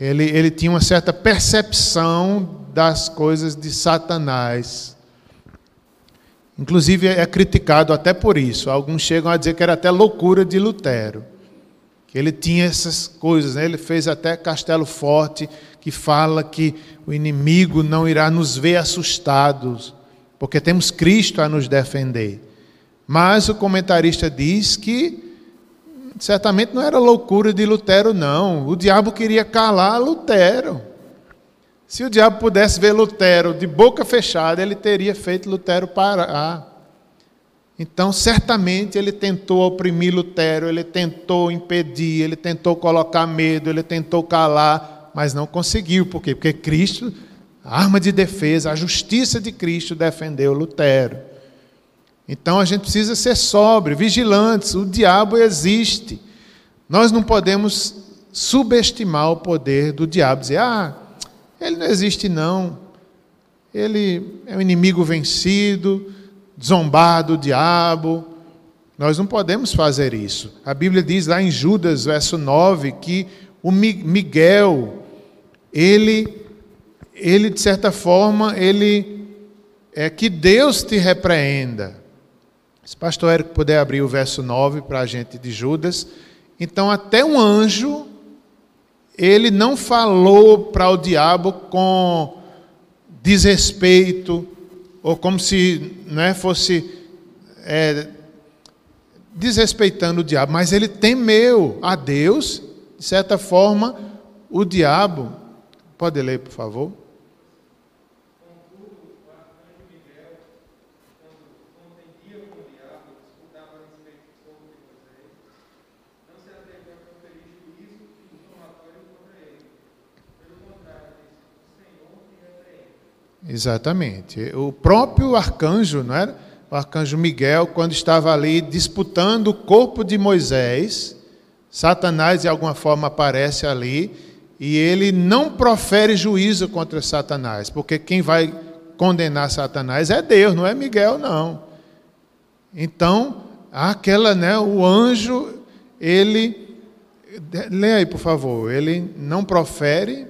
ele, ele tinha uma certa percepção das coisas de Satanás. Inclusive é criticado até por isso. Alguns chegam a dizer que era até loucura de Lutero. Que ele tinha essas coisas, né? ele fez até Castelo Forte, que fala que o inimigo não irá nos ver assustados, porque temos Cristo a nos defender. Mas o comentarista diz que certamente não era loucura de Lutero, não. O diabo queria calar Lutero. Se o diabo pudesse ver Lutero de boca fechada, ele teria feito Lutero parar. Então, certamente, ele tentou oprimir Lutero, ele tentou impedir, ele tentou colocar medo, ele tentou calar, mas não conseguiu. Por quê? Porque Cristo, a arma de defesa, a justiça de Cristo defendeu Lutero. Então, a gente precisa ser sóbrio, vigilantes. O diabo existe. Nós não podemos subestimar o poder do diabo. Dizer, ah, ele não existe, não. Ele é um inimigo vencido, zombado, o diabo. Nós não podemos fazer isso. A Bíblia diz lá em Judas, verso 9, que o Miguel, ele, ele de certa forma, ele é que Deus te repreenda. Se pastor Érico puder abrir o verso 9 para a gente de Judas. Então, até um anjo ele não falou para o diabo com desrespeito, ou como se né, fosse é, desrespeitando o diabo, mas ele temeu a Deus, de certa forma, o diabo. Pode ler, por favor? Exatamente. O próprio arcanjo, não era? O arcanjo Miguel, quando estava ali disputando o corpo de Moisés, Satanás de alguma forma aparece ali e ele não profere juízo contra Satanás, porque quem vai condenar Satanás é Deus, não é Miguel, não. Então, aquela, né, o anjo, ele Leia aí, por favor. Ele não profere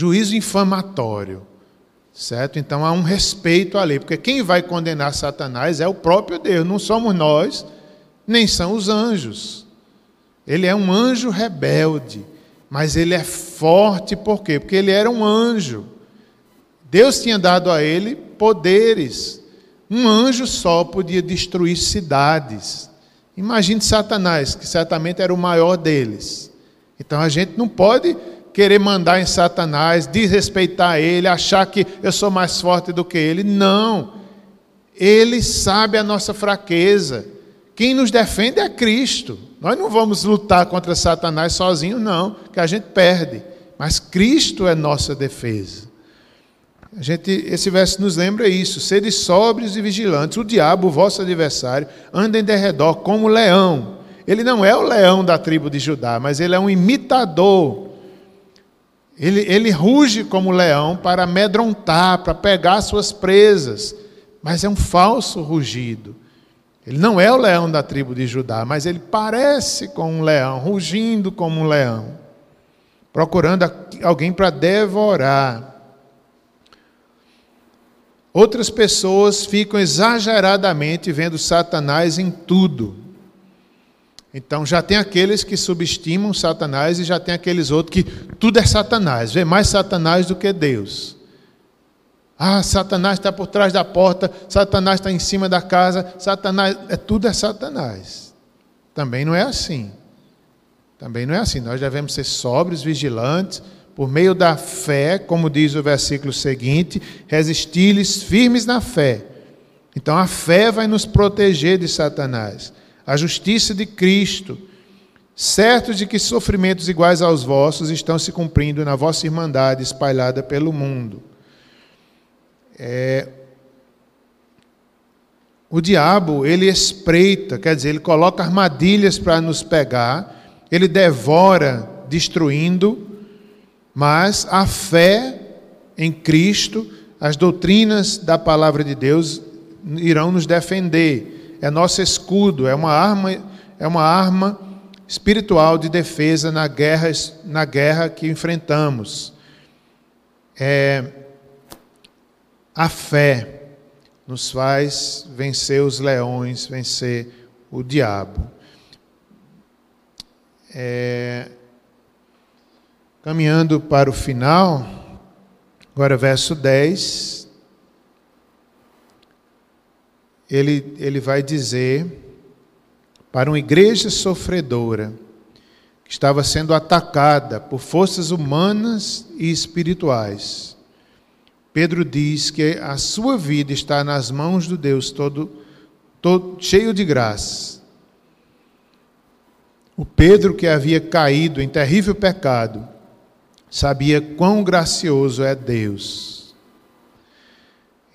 juízo infamatório. Certo? Então há um respeito ali, porque quem vai condenar Satanás é o próprio Deus, não somos nós, nem são os anjos. Ele é um anjo rebelde, mas ele é forte por quê? Porque ele era um anjo. Deus tinha dado a ele poderes. Um anjo só podia destruir cidades. Imagine Satanás, que certamente era o maior deles. Então a gente não pode querer mandar em Satanás, desrespeitar ele, achar que eu sou mais forte do que ele. Não. Ele sabe a nossa fraqueza. Quem nos defende é Cristo. Nós não vamos lutar contra Satanás sozinho, não, que a gente perde. Mas Cristo é nossa defesa. A gente, esse verso nos lembra isso: sede sóbrios e vigilantes. O diabo, o vosso adversário, anda em derredor como leão. Ele não é o leão da tribo de Judá, mas ele é um imitador ele, ele ruge como leão para amedrontar, para pegar suas presas, mas é um falso rugido. Ele não é o leão da tribo de Judá, mas ele parece com um leão, rugindo como um leão, procurando alguém para devorar. Outras pessoas ficam exageradamente vendo Satanás em tudo. Então já tem aqueles que subestimam Satanás e já tem aqueles outros que tudo é Satanás, vê mais Satanás do que Deus. Ah, Satanás está por trás da porta, Satanás está em cima da casa, Satanás, é tudo é Satanás. Também não é assim. Também não é assim. Nós devemos ser sóbrios, vigilantes, por meio da fé, como diz o versículo seguinte, resistir-lhes firmes na fé. Então a fé vai nos proteger de Satanás. A justiça de Cristo, certos de que sofrimentos iguais aos vossos estão se cumprindo na vossa irmandade espalhada pelo mundo. É, o diabo, ele espreita, quer dizer, ele coloca armadilhas para nos pegar, ele devora, destruindo, mas a fé em Cristo, as doutrinas da palavra de Deus irão nos defender. É nosso escudo, é uma arma, é uma arma espiritual de defesa na guerra, na guerra que enfrentamos. É, a fé nos faz vencer os leões, vencer o diabo. É, caminhando para o final, agora verso 10, ele, ele vai dizer para uma igreja sofredora, que estava sendo atacada por forças humanas e espirituais Pedro diz que a sua vida está nas mãos do Deus todo, todo cheio de graça. O Pedro que havia caído em terrível pecado, sabia quão gracioso é Deus.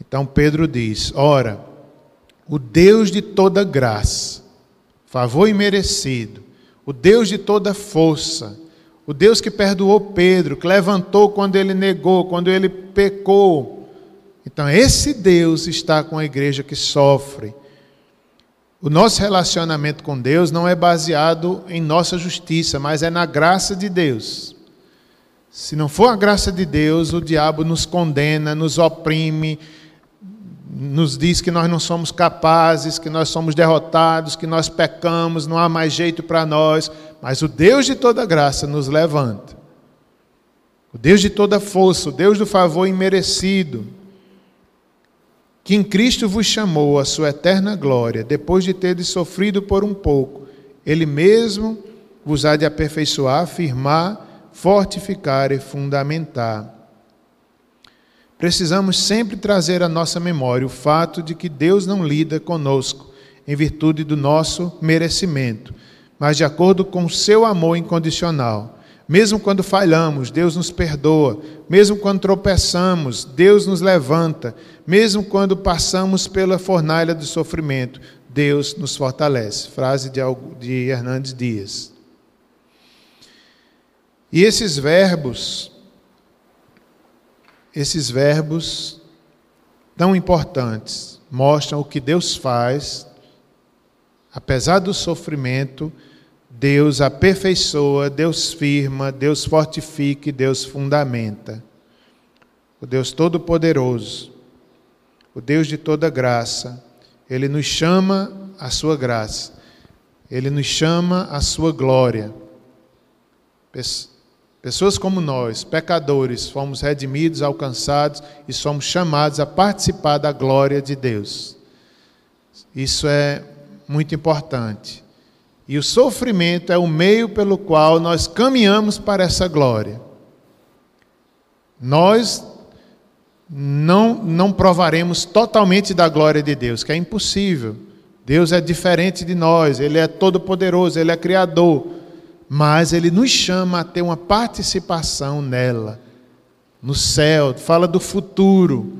Então Pedro diz: Ora, o Deus de toda graça, favor imerecido, o Deus de toda força, o Deus que perdoou Pedro, que levantou quando ele negou, quando ele pecou. Então, esse Deus está com a igreja que sofre. O nosso relacionamento com Deus não é baseado em nossa justiça, mas é na graça de Deus. Se não for a graça de Deus, o diabo nos condena, nos oprime, nos diz que nós não somos capazes, que nós somos derrotados, que nós pecamos, não há mais jeito para nós, mas o Deus de toda graça nos levanta. O Deus de toda força, o Deus do favor imerecido, que em Cristo vos chamou à sua eterna glória, depois de teres sofrido por um pouco, Ele mesmo vos há de aperfeiçoar, firmar, fortificar e fundamentar. Precisamos sempre trazer à nossa memória o fato de que Deus não lida conosco em virtude do nosso merecimento, mas de acordo com o seu amor incondicional. Mesmo quando falhamos, Deus nos perdoa. Mesmo quando tropeçamos, Deus nos levanta. Mesmo quando passamos pela fornalha do sofrimento, Deus nos fortalece. Frase de, de Hernandes Dias. E esses verbos esses verbos tão importantes mostram o que Deus faz, apesar do sofrimento, Deus aperfeiçoa, Deus firma, Deus fortifica e Deus fundamenta. O Deus Todo-Poderoso, o Deus de toda graça, Ele nos chama à sua graça, Ele nos chama à sua glória. Pessoas como nós, pecadores, fomos redimidos, alcançados e somos chamados a participar da glória de Deus. Isso é muito importante. E o sofrimento é o meio pelo qual nós caminhamos para essa glória. Nós não, não provaremos totalmente da glória de Deus, que é impossível. Deus é diferente de nós, Ele é todo-poderoso, Ele é Criador mas ele nos chama a ter uma participação nela, no céu, fala do futuro,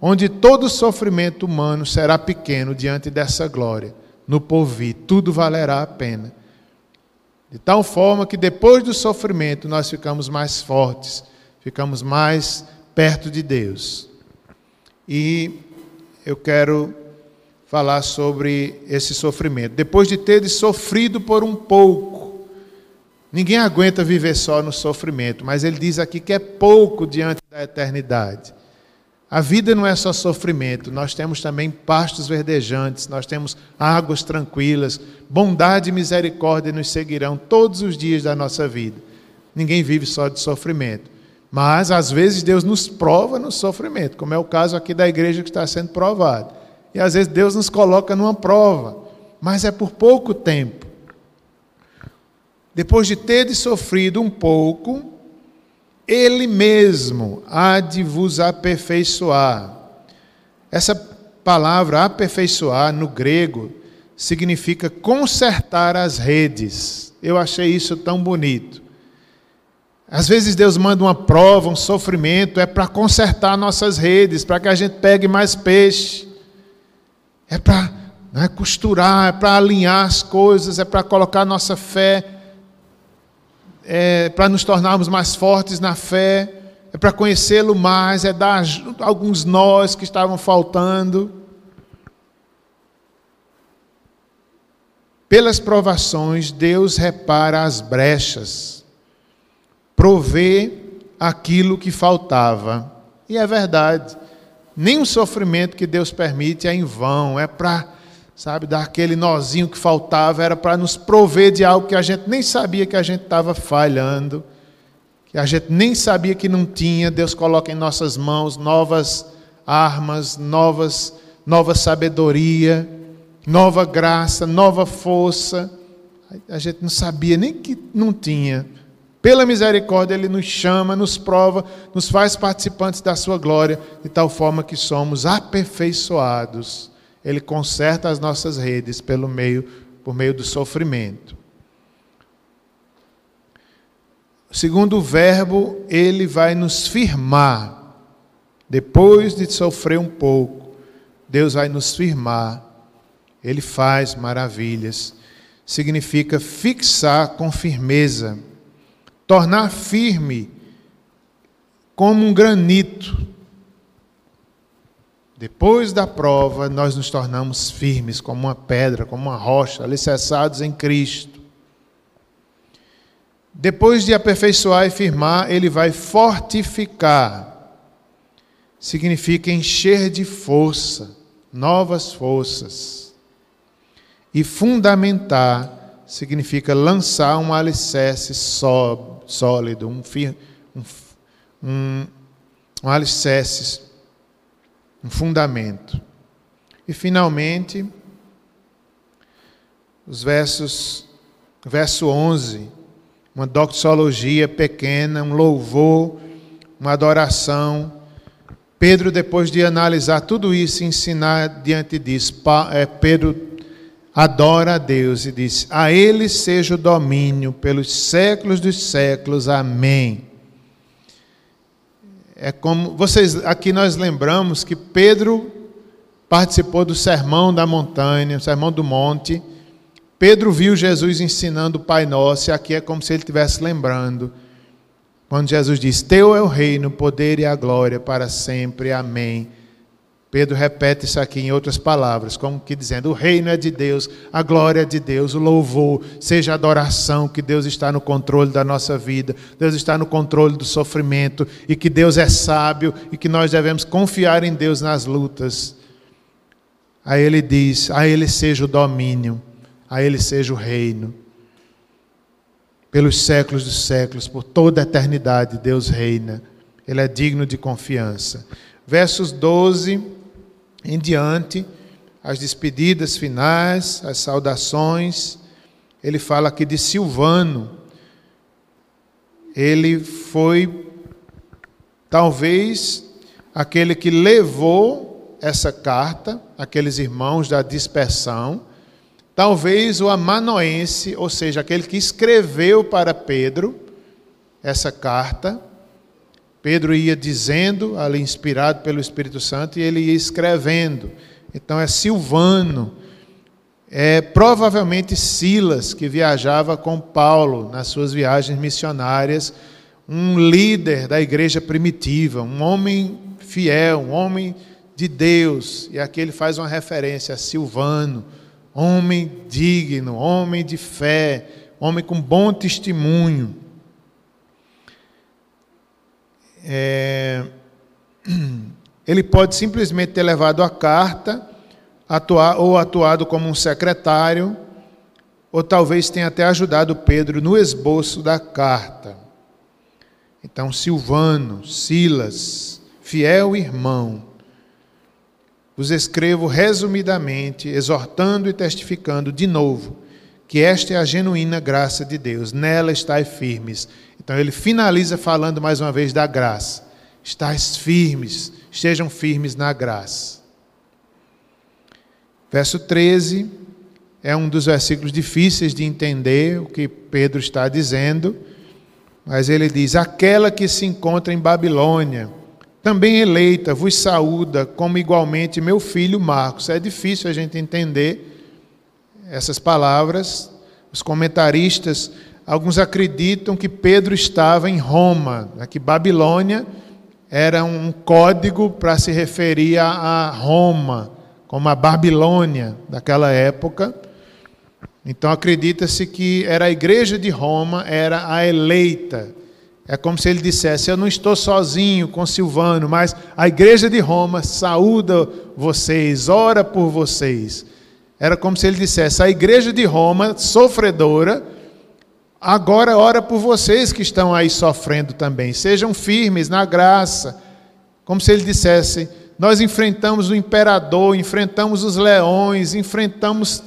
onde todo sofrimento humano será pequeno diante dessa glória, no porvir, tudo valerá a pena. De tal forma que depois do sofrimento nós ficamos mais fortes, ficamos mais perto de Deus. E eu quero falar sobre esse sofrimento. Depois de ter sofrido por um pouco, ninguém aguenta viver só no sofrimento, mas ele diz aqui que é pouco diante da eternidade. A vida não é só sofrimento, nós temos também pastos verdejantes, nós temos águas tranquilas, bondade e misericórdia nos seguirão todos os dias da nossa vida. Ninguém vive só de sofrimento. Mas, às vezes, Deus nos prova no sofrimento, como é o caso aqui da igreja que está sendo provada. E às vezes Deus nos coloca numa prova, mas é por pouco tempo. Depois de ter sofrido um pouco, ele mesmo há de vos aperfeiçoar. Essa palavra aperfeiçoar no grego significa consertar as redes. Eu achei isso tão bonito. Às vezes Deus manda uma prova, um sofrimento, é para consertar nossas redes, para que a gente pegue mais peixe. É para né, costurar, é para alinhar as coisas, é para colocar nossa fé é para nos tornarmos mais fortes na fé, é para conhecê-lo mais, é dar alguns nós que estavam faltando. Pelas provações, Deus repara as brechas, provê aquilo que faltava. E é verdade, nenhum sofrimento que Deus permite é em vão, é para sabe, dar aquele nozinho que faltava, era para nos prover de algo que a gente nem sabia que a gente estava falhando, que a gente nem sabia que não tinha. Deus coloca em nossas mãos novas armas, novas, nova sabedoria, nova graça, nova força. A gente não sabia nem que não tinha. Pela misericórdia, Ele nos chama, nos prova, nos faz participantes da Sua glória, de tal forma que somos aperfeiçoados ele conserta as nossas redes pelo meio, por meio do sofrimento. Segundo o verbo, ele vai nos firmar. Depois de sofrer um pouco, Deus vai nos firmar. Ele faz maravilhas. Significa fixar com firmeza, tornar firme como um granito depois da prova, nós nos tornamos firmes como uma pedra, como uma rocha, alicerçados em Cristo. Depois de aperfeiçoar e firmar, ele vai fortificar. Significa encher de força, novas forças. E fundamentar significa lançar um alicerce sólido, um, um, um, alicerce um fundamento. E finalmente, os versos, verso 11, uma doxologia pequena, um louvor, uma adoração. Pedro, depois de analisar tudo isso e ensinar diante disso, é, Pedro adora a Deus e diz: A Ele seja o domínio pelos séculos dos séculos. Amém. É como vocês aqui nós lembramos que Pedro participou do sermão da montanha, o sermão do monte. Pedro viu Jesus ensinando o Pai Nosso, e aqui é como se ele estivesse lembrando. Quando Jesus diz: Teu é o reino, o poder e a glória para sempre. Amém. Pedro repete isso aqui em outras palavras, como que dizendo: o reino é de Deus, a glória é de Deus, o louvor, seja a adoração, que Deus está no controle da nossa vida, Deus está no controle do sofrimento e que Deus é sábio e que nós devemos confiar em Deus nas lutas. A Ele diz: a Ele seja o domínio, a Ele seja o reino. Pelos séculos dos séculos, por toda a eternidade, Deus reina. Ele é digno de confiança. Versos 12 em diante, as despedidas finais, as saudações. Ele fala aqui de Silvano. Ele foi, talvez, aquele que levou essa carta, aqueles irmãos da dispersão. Talvez o amanoense, ou seja, aquele que escreveu para Pedro essa carta. Pedro ia dizendo, ali inspirado pelo Espírito Santo, e ele ia escrevendo. Então é Silvano, é provavelmente Silas, que viajava com Paulo nas suas viagens missionárias, um líder da igreja primitiva, um homem fiel, um homem de Deus, e aqui ele faz uma referência a Silvano, homem digno, homem de fé, homem com bom testemunho. É, ele pode simplesmente ter levado a carta, atuar, ou atuado como um secretário, ou talvez tenha até ajudado Pedro no esboço da carta. Então, Silvano, Silas, fiel irmão, vos escrevo resumidamente, exortando e testificando de novo que esta é a genuína graça de Deus, nela estáis firmes. Então ele finaliza falando mais uma vez da graça. Estais firmes, estejam firmes na graça. Verso 13 é um dos versículos difíceis de entender o que Pedro está dizendo, mas ele diz: Aquela que se encontra em Babilônia, também eleita, vos saúda, como igualmente meu filho Marcos. É difícil a gente entender essas palavras. Os comentaristas, alguns acreditam que Pedro estava em Roma, né, que Babilônia era um código para se referir a Roma, como a Babilônia daquela época. Então acredita-se que era a igreja de Roma, era a eleita. É como se ele dissesse: Eu não estou sozinho com Silvano, mas a igreja de Roma saúda vocês, ora por vocês. Era como se ele dissesse: a igreja de Roma, sofredora, agora ora por vocês que estão aí sofrendo também. Sejam firmes na graça. Como se ele dissesse: nós enfrentamos o imperador, enfrentamos os leões, enfrentamos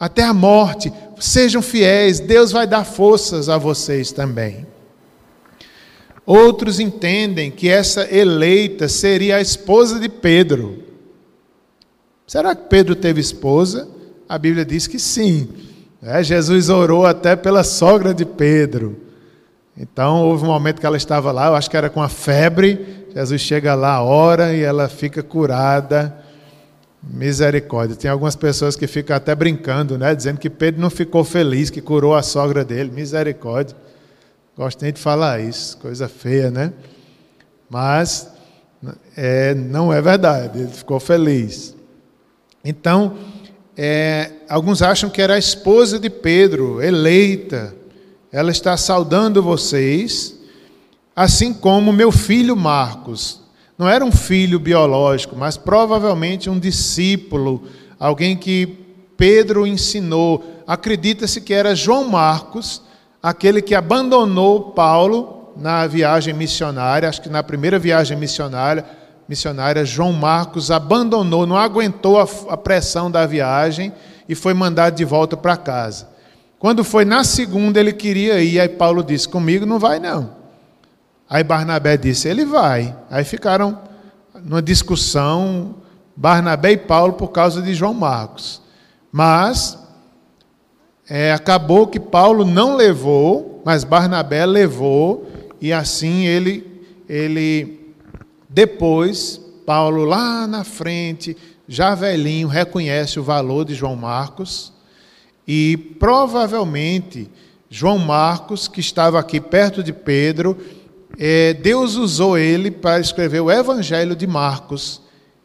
até a morte. Sejam fiéis, Deus vai dar forças a vocês também. Outros entendem que essa eleita seria a esposa de Pedro. Será que Pedro teve esposa? A Bíblia diz que sim. É, Jesus orou até pela sogra de Pedro. Então, houve um momento que ela estava lá, eu acho que era com a febre. Jesus chega lá, ora e ela fica curada. Misericórdia. Tem algumas pessoas que ficam até brincando, né? Dizendo que Pedro não ficou feliz, que curou a sogra dele. Misericórdia. Gosto nem de falar isso, coisa feia, né? Mas é, não é verdade, ele ficou feliz. Então, é, alguns acham que era a esposa de Pedro, eleita. Ela está saudando vocês, assim como meu filho Marcos. Não era um filho biológico, mas provavelmente um discípulo, alguém que Pedro ensinou. Acredita-se que era João Marcos, aquele que abandonou Paulo na viagem missionária, acho que na primeira viagem missionária, missionária, João Marcos abandonou, não aguentou a, pressão da viagem e foi mandado de volta para casa. Quando foi na segunda, ele queria ir, aí Paulo disse: Comigo não vai, não. Aí Barnabé disse: Ele vai. Aí ficaram numa discussão, Barnabé e Paulo, por causa de João Marcos. Mas é, acabou que Paulo não levou, mas Barnabé levou, e assim ele, ele depois, Paulo, lá na frente, já velhinho, reconhece o valor de João Marcos e provavelmente João Marcos, que estava aqui perto de Pedro, é, Deus usou ele para escrever o Evangelho de Marcos.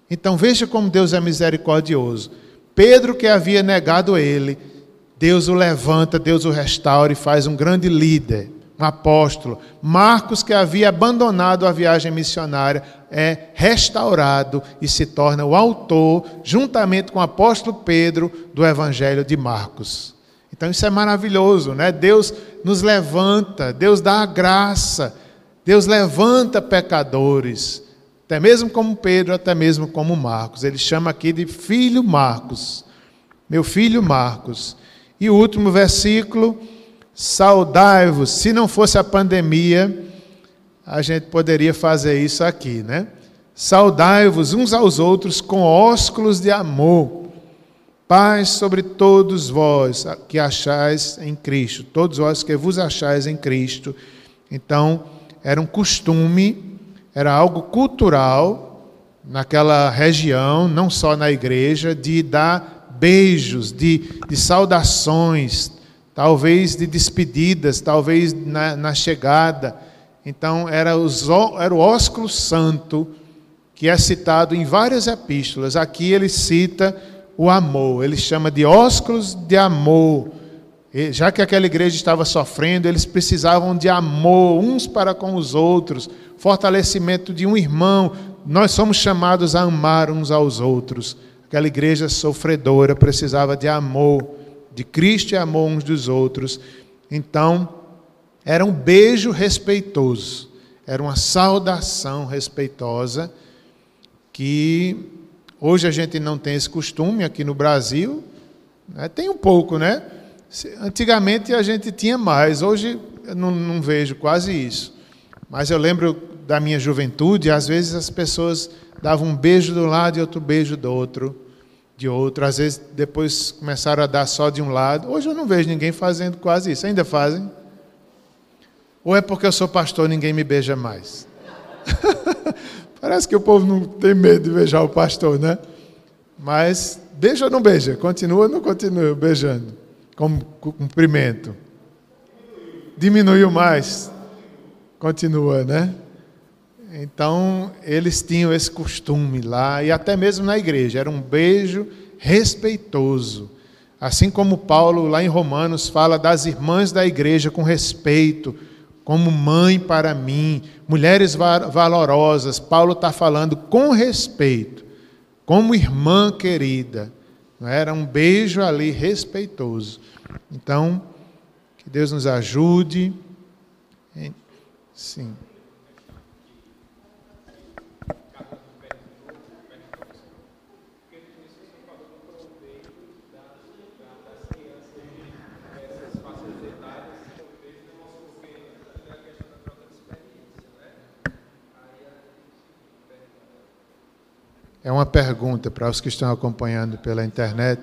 Então veja como Deus é misericordioso. Pedro, que havia negado ele, Deus o levanta, Deus o restaura e faz um grande líder um apóstolo. Marcos, que havia abandonado a viagem missionária, é restaurado e se torna o autor, juntamente com o apóstolo Pedro, do Evangelho de Marcos. Então isso é maravilhoso, né? Deus nos levanta, Deus dá a graça, Deus levanta pecadores, até mesmo como Pedro, até mesmo como Marcos. Ele chama aqui de filho Marcos, meu filho Marcos. E o último versículo Saudai-vos. Se não fosse a pandemia, a gente poderia fazer isso aqui, né? Saudai-vos uns aos outros com ósculos de amor. Paz sobre todos vós que achais em Cristo, todos vós que vos achais em Cristo. Então, era um costume, era algo cultural naquela região, não só na igreja, de dar beijos, de, de saudações, talvez de despedidas, talvez na, na chegada. Então, era, os, era o ósculo santo que é citado em várias epístolas. Aqui ele cita o amor, ele chama de ósculos de amor. Já que aquela igreja estava sofrendo, eles precisavam de amor uns para com os outros, fortalecimento de um irmão. Nós somos chamados a amar uns aos outros. Aquela igreja sofredora precisava de amor, de Cristo e amor uns dos outros. Então, era um beijo respeitoso, era uma saudação respeitosa que hoje a gente não tem esse costume aqui no Brasil. Né? Tem um pouco, né? Antigamente a gente tinha mais, hoje eu não, não vejo quase isso. Mas eu lembro da minha juventude, às vezes as pessoas davam um beijo um lado e outro beijo do outro de outro. Às vezes depois começaram a dar só de um lado. Hoje eu não vejo ninguém fazendo quase isso. Ainda fazem? Ou é porque eu sou pastor ninguém me beija mais? Parece que o povo não tem medo de beijar o pastor, né? Mas beija ou não beija? Continua ou não continua beijando? Como cumprimento. Diminuiu mais. Continua, né? Então, eles tinham esse costume lá, e até mesmo na igreja, era um beijo respeitoso. Assim como Paulo, lá em Romanos, fala das irmãs da igreja com respeito, como mãe para mim, mulheres valorosas. Paulo está falando com respeito, como irmã querida. Era um beijo ali respeitoso. Então, que Deus nos ajude. Sim. É uma pergunta para os que estão acompanhando pela internet.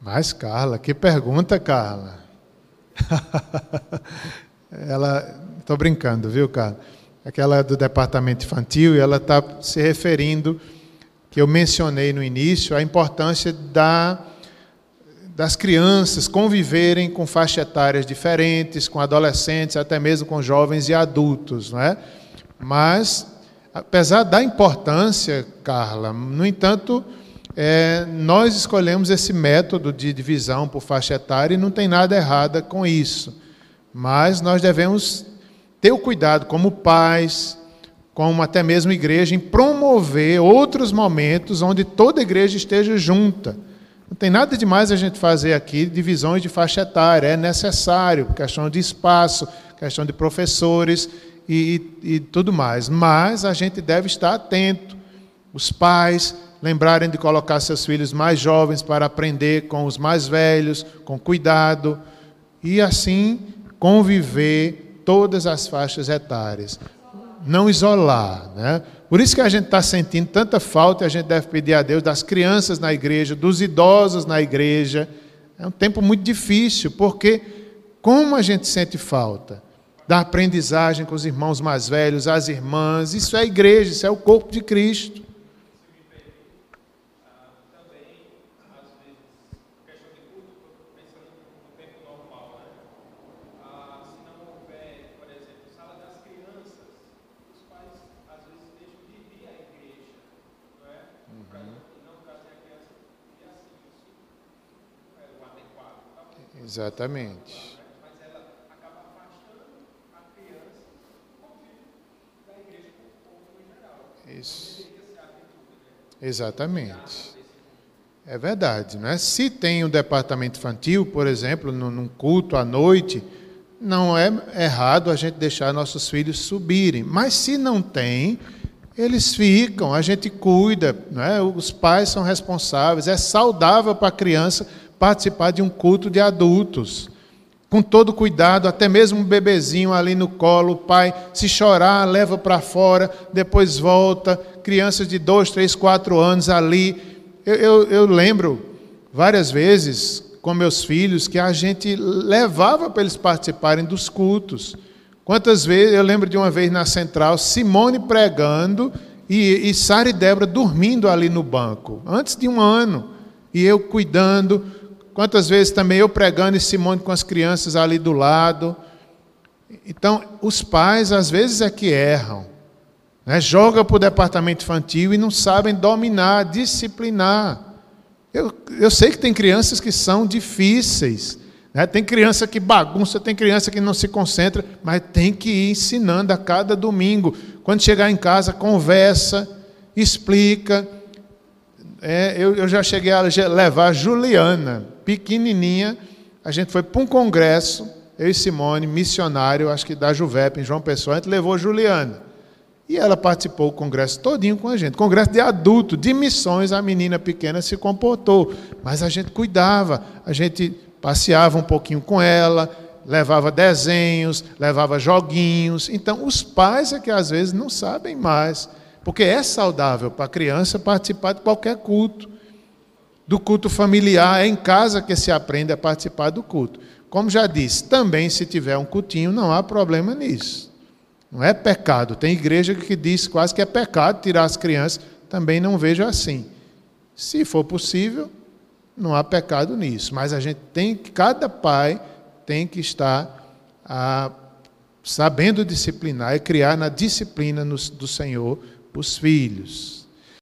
Mas, Carla, que pergunta, Carla. ela, estou brincando, viu, Carla? Aquela é do departamento infantil e ela está se referindo que eu mencionei no início, a importância da, das crianças conviverem com faixas etárias diferentes, com adolescentes, até mesmo com jovens e adultos, não é? Mas, apesar da importância, Carla, no entanto, é, nós escolhemos esse método de divisão por faixa etária e não tem nada errado com isso. Mas nós devemos ter o cuidado, como pais, como até mesmo igreja, em promover outros momentos onde toda igreja esteja junta. Não tem nada demais a gente fazer aqui divisões de faixa etária, é necessário, questão de espaço, questão de professores e, e, e tudo mais. Mas a gente deve estar atento. Os pais lembrarem de colocar seus filhos mais jovens para aprender com os mais velhos, com cuidado, e assim conviver todas as faixas etárias não isolar. Né? Por isso que a gente está sentindo tanta falta e a gente deve pedir a Deus das crianças na igreja, dos idosos na igreja. É um tempo muito difícil, porque como a gente sente falta da aprendizagem com os irmãos mais velhos, as irmãs, isso é igreja, isso é o corpo de Cristo. Exatamente. Isso. Exatamente. É verdade, não é? Se tem um departamento infantil, por exemplo, num culto à noite, não é errado a gente deixar nossos filhos subirem. Mas se não tem, eles ficam, a gente cuida, não é? Os pais são responsáveis. É saudável para a criança participar de um culto de adultos. Com todo cuidado, até mesmo um bebezinho ali no colo, o pai, se chorar, leva para fora, depois volta. Crianças de dois, três, quatro anos ali. Eu, eu, eu lembro várias vezes com meus filhos que a gente levava para eles participarem dos cultos. Quantas vezes, eu lembro de uma vez na central, Simone pregando e, e Sara e Débora dormindo ali no banco, antes de um ano. E eu cuidando, quantas vezes também eu pregando e Simone com as crianças ali do lado. Então, os pais às vezes é que erram. Né? Joga para o departamento infantil e não sabem dominar, disciplinar. Eu, eu sei que tem crianças que são difíceis. Né? Tem criança que bagunça, tem criança que não se concentra, mas tem que ir ensinando a cada domingo. Quando chegar em casa, conversa, explica. É, eu, eu já cheguei a levar a Juliana, pequenininha. A gente foi para um congresso, eu e Simone, missionário, acho que da Juvep, em João Pessoa, a gente levou a Juliana. E ela participou do congresso todinho com a gente. Congresso de adulto, de missões, a menina pequena se comportou. Mas a gente cuidava, a gente passeava um pouquinho com ela, levava desenhos, levava joguinhos. Então, os pais é que às vezes não sabem mais. Porque é saudável para a criança participar de qualquer culto. Do culto familiar, é em casa que se aprende a participar do culto. Como já disse, também se tiver um cultinho, não há problema nisso. Não é pecado. Tem igreja que diz quase que é pecado tirar as crianças. Também não vejo assim. Se for possível, não há pecado nisso. Mas a gente tem, cada pai tem que estar ah, sabendo disciplinar e criar na disciplina no, do Senhor os filhos.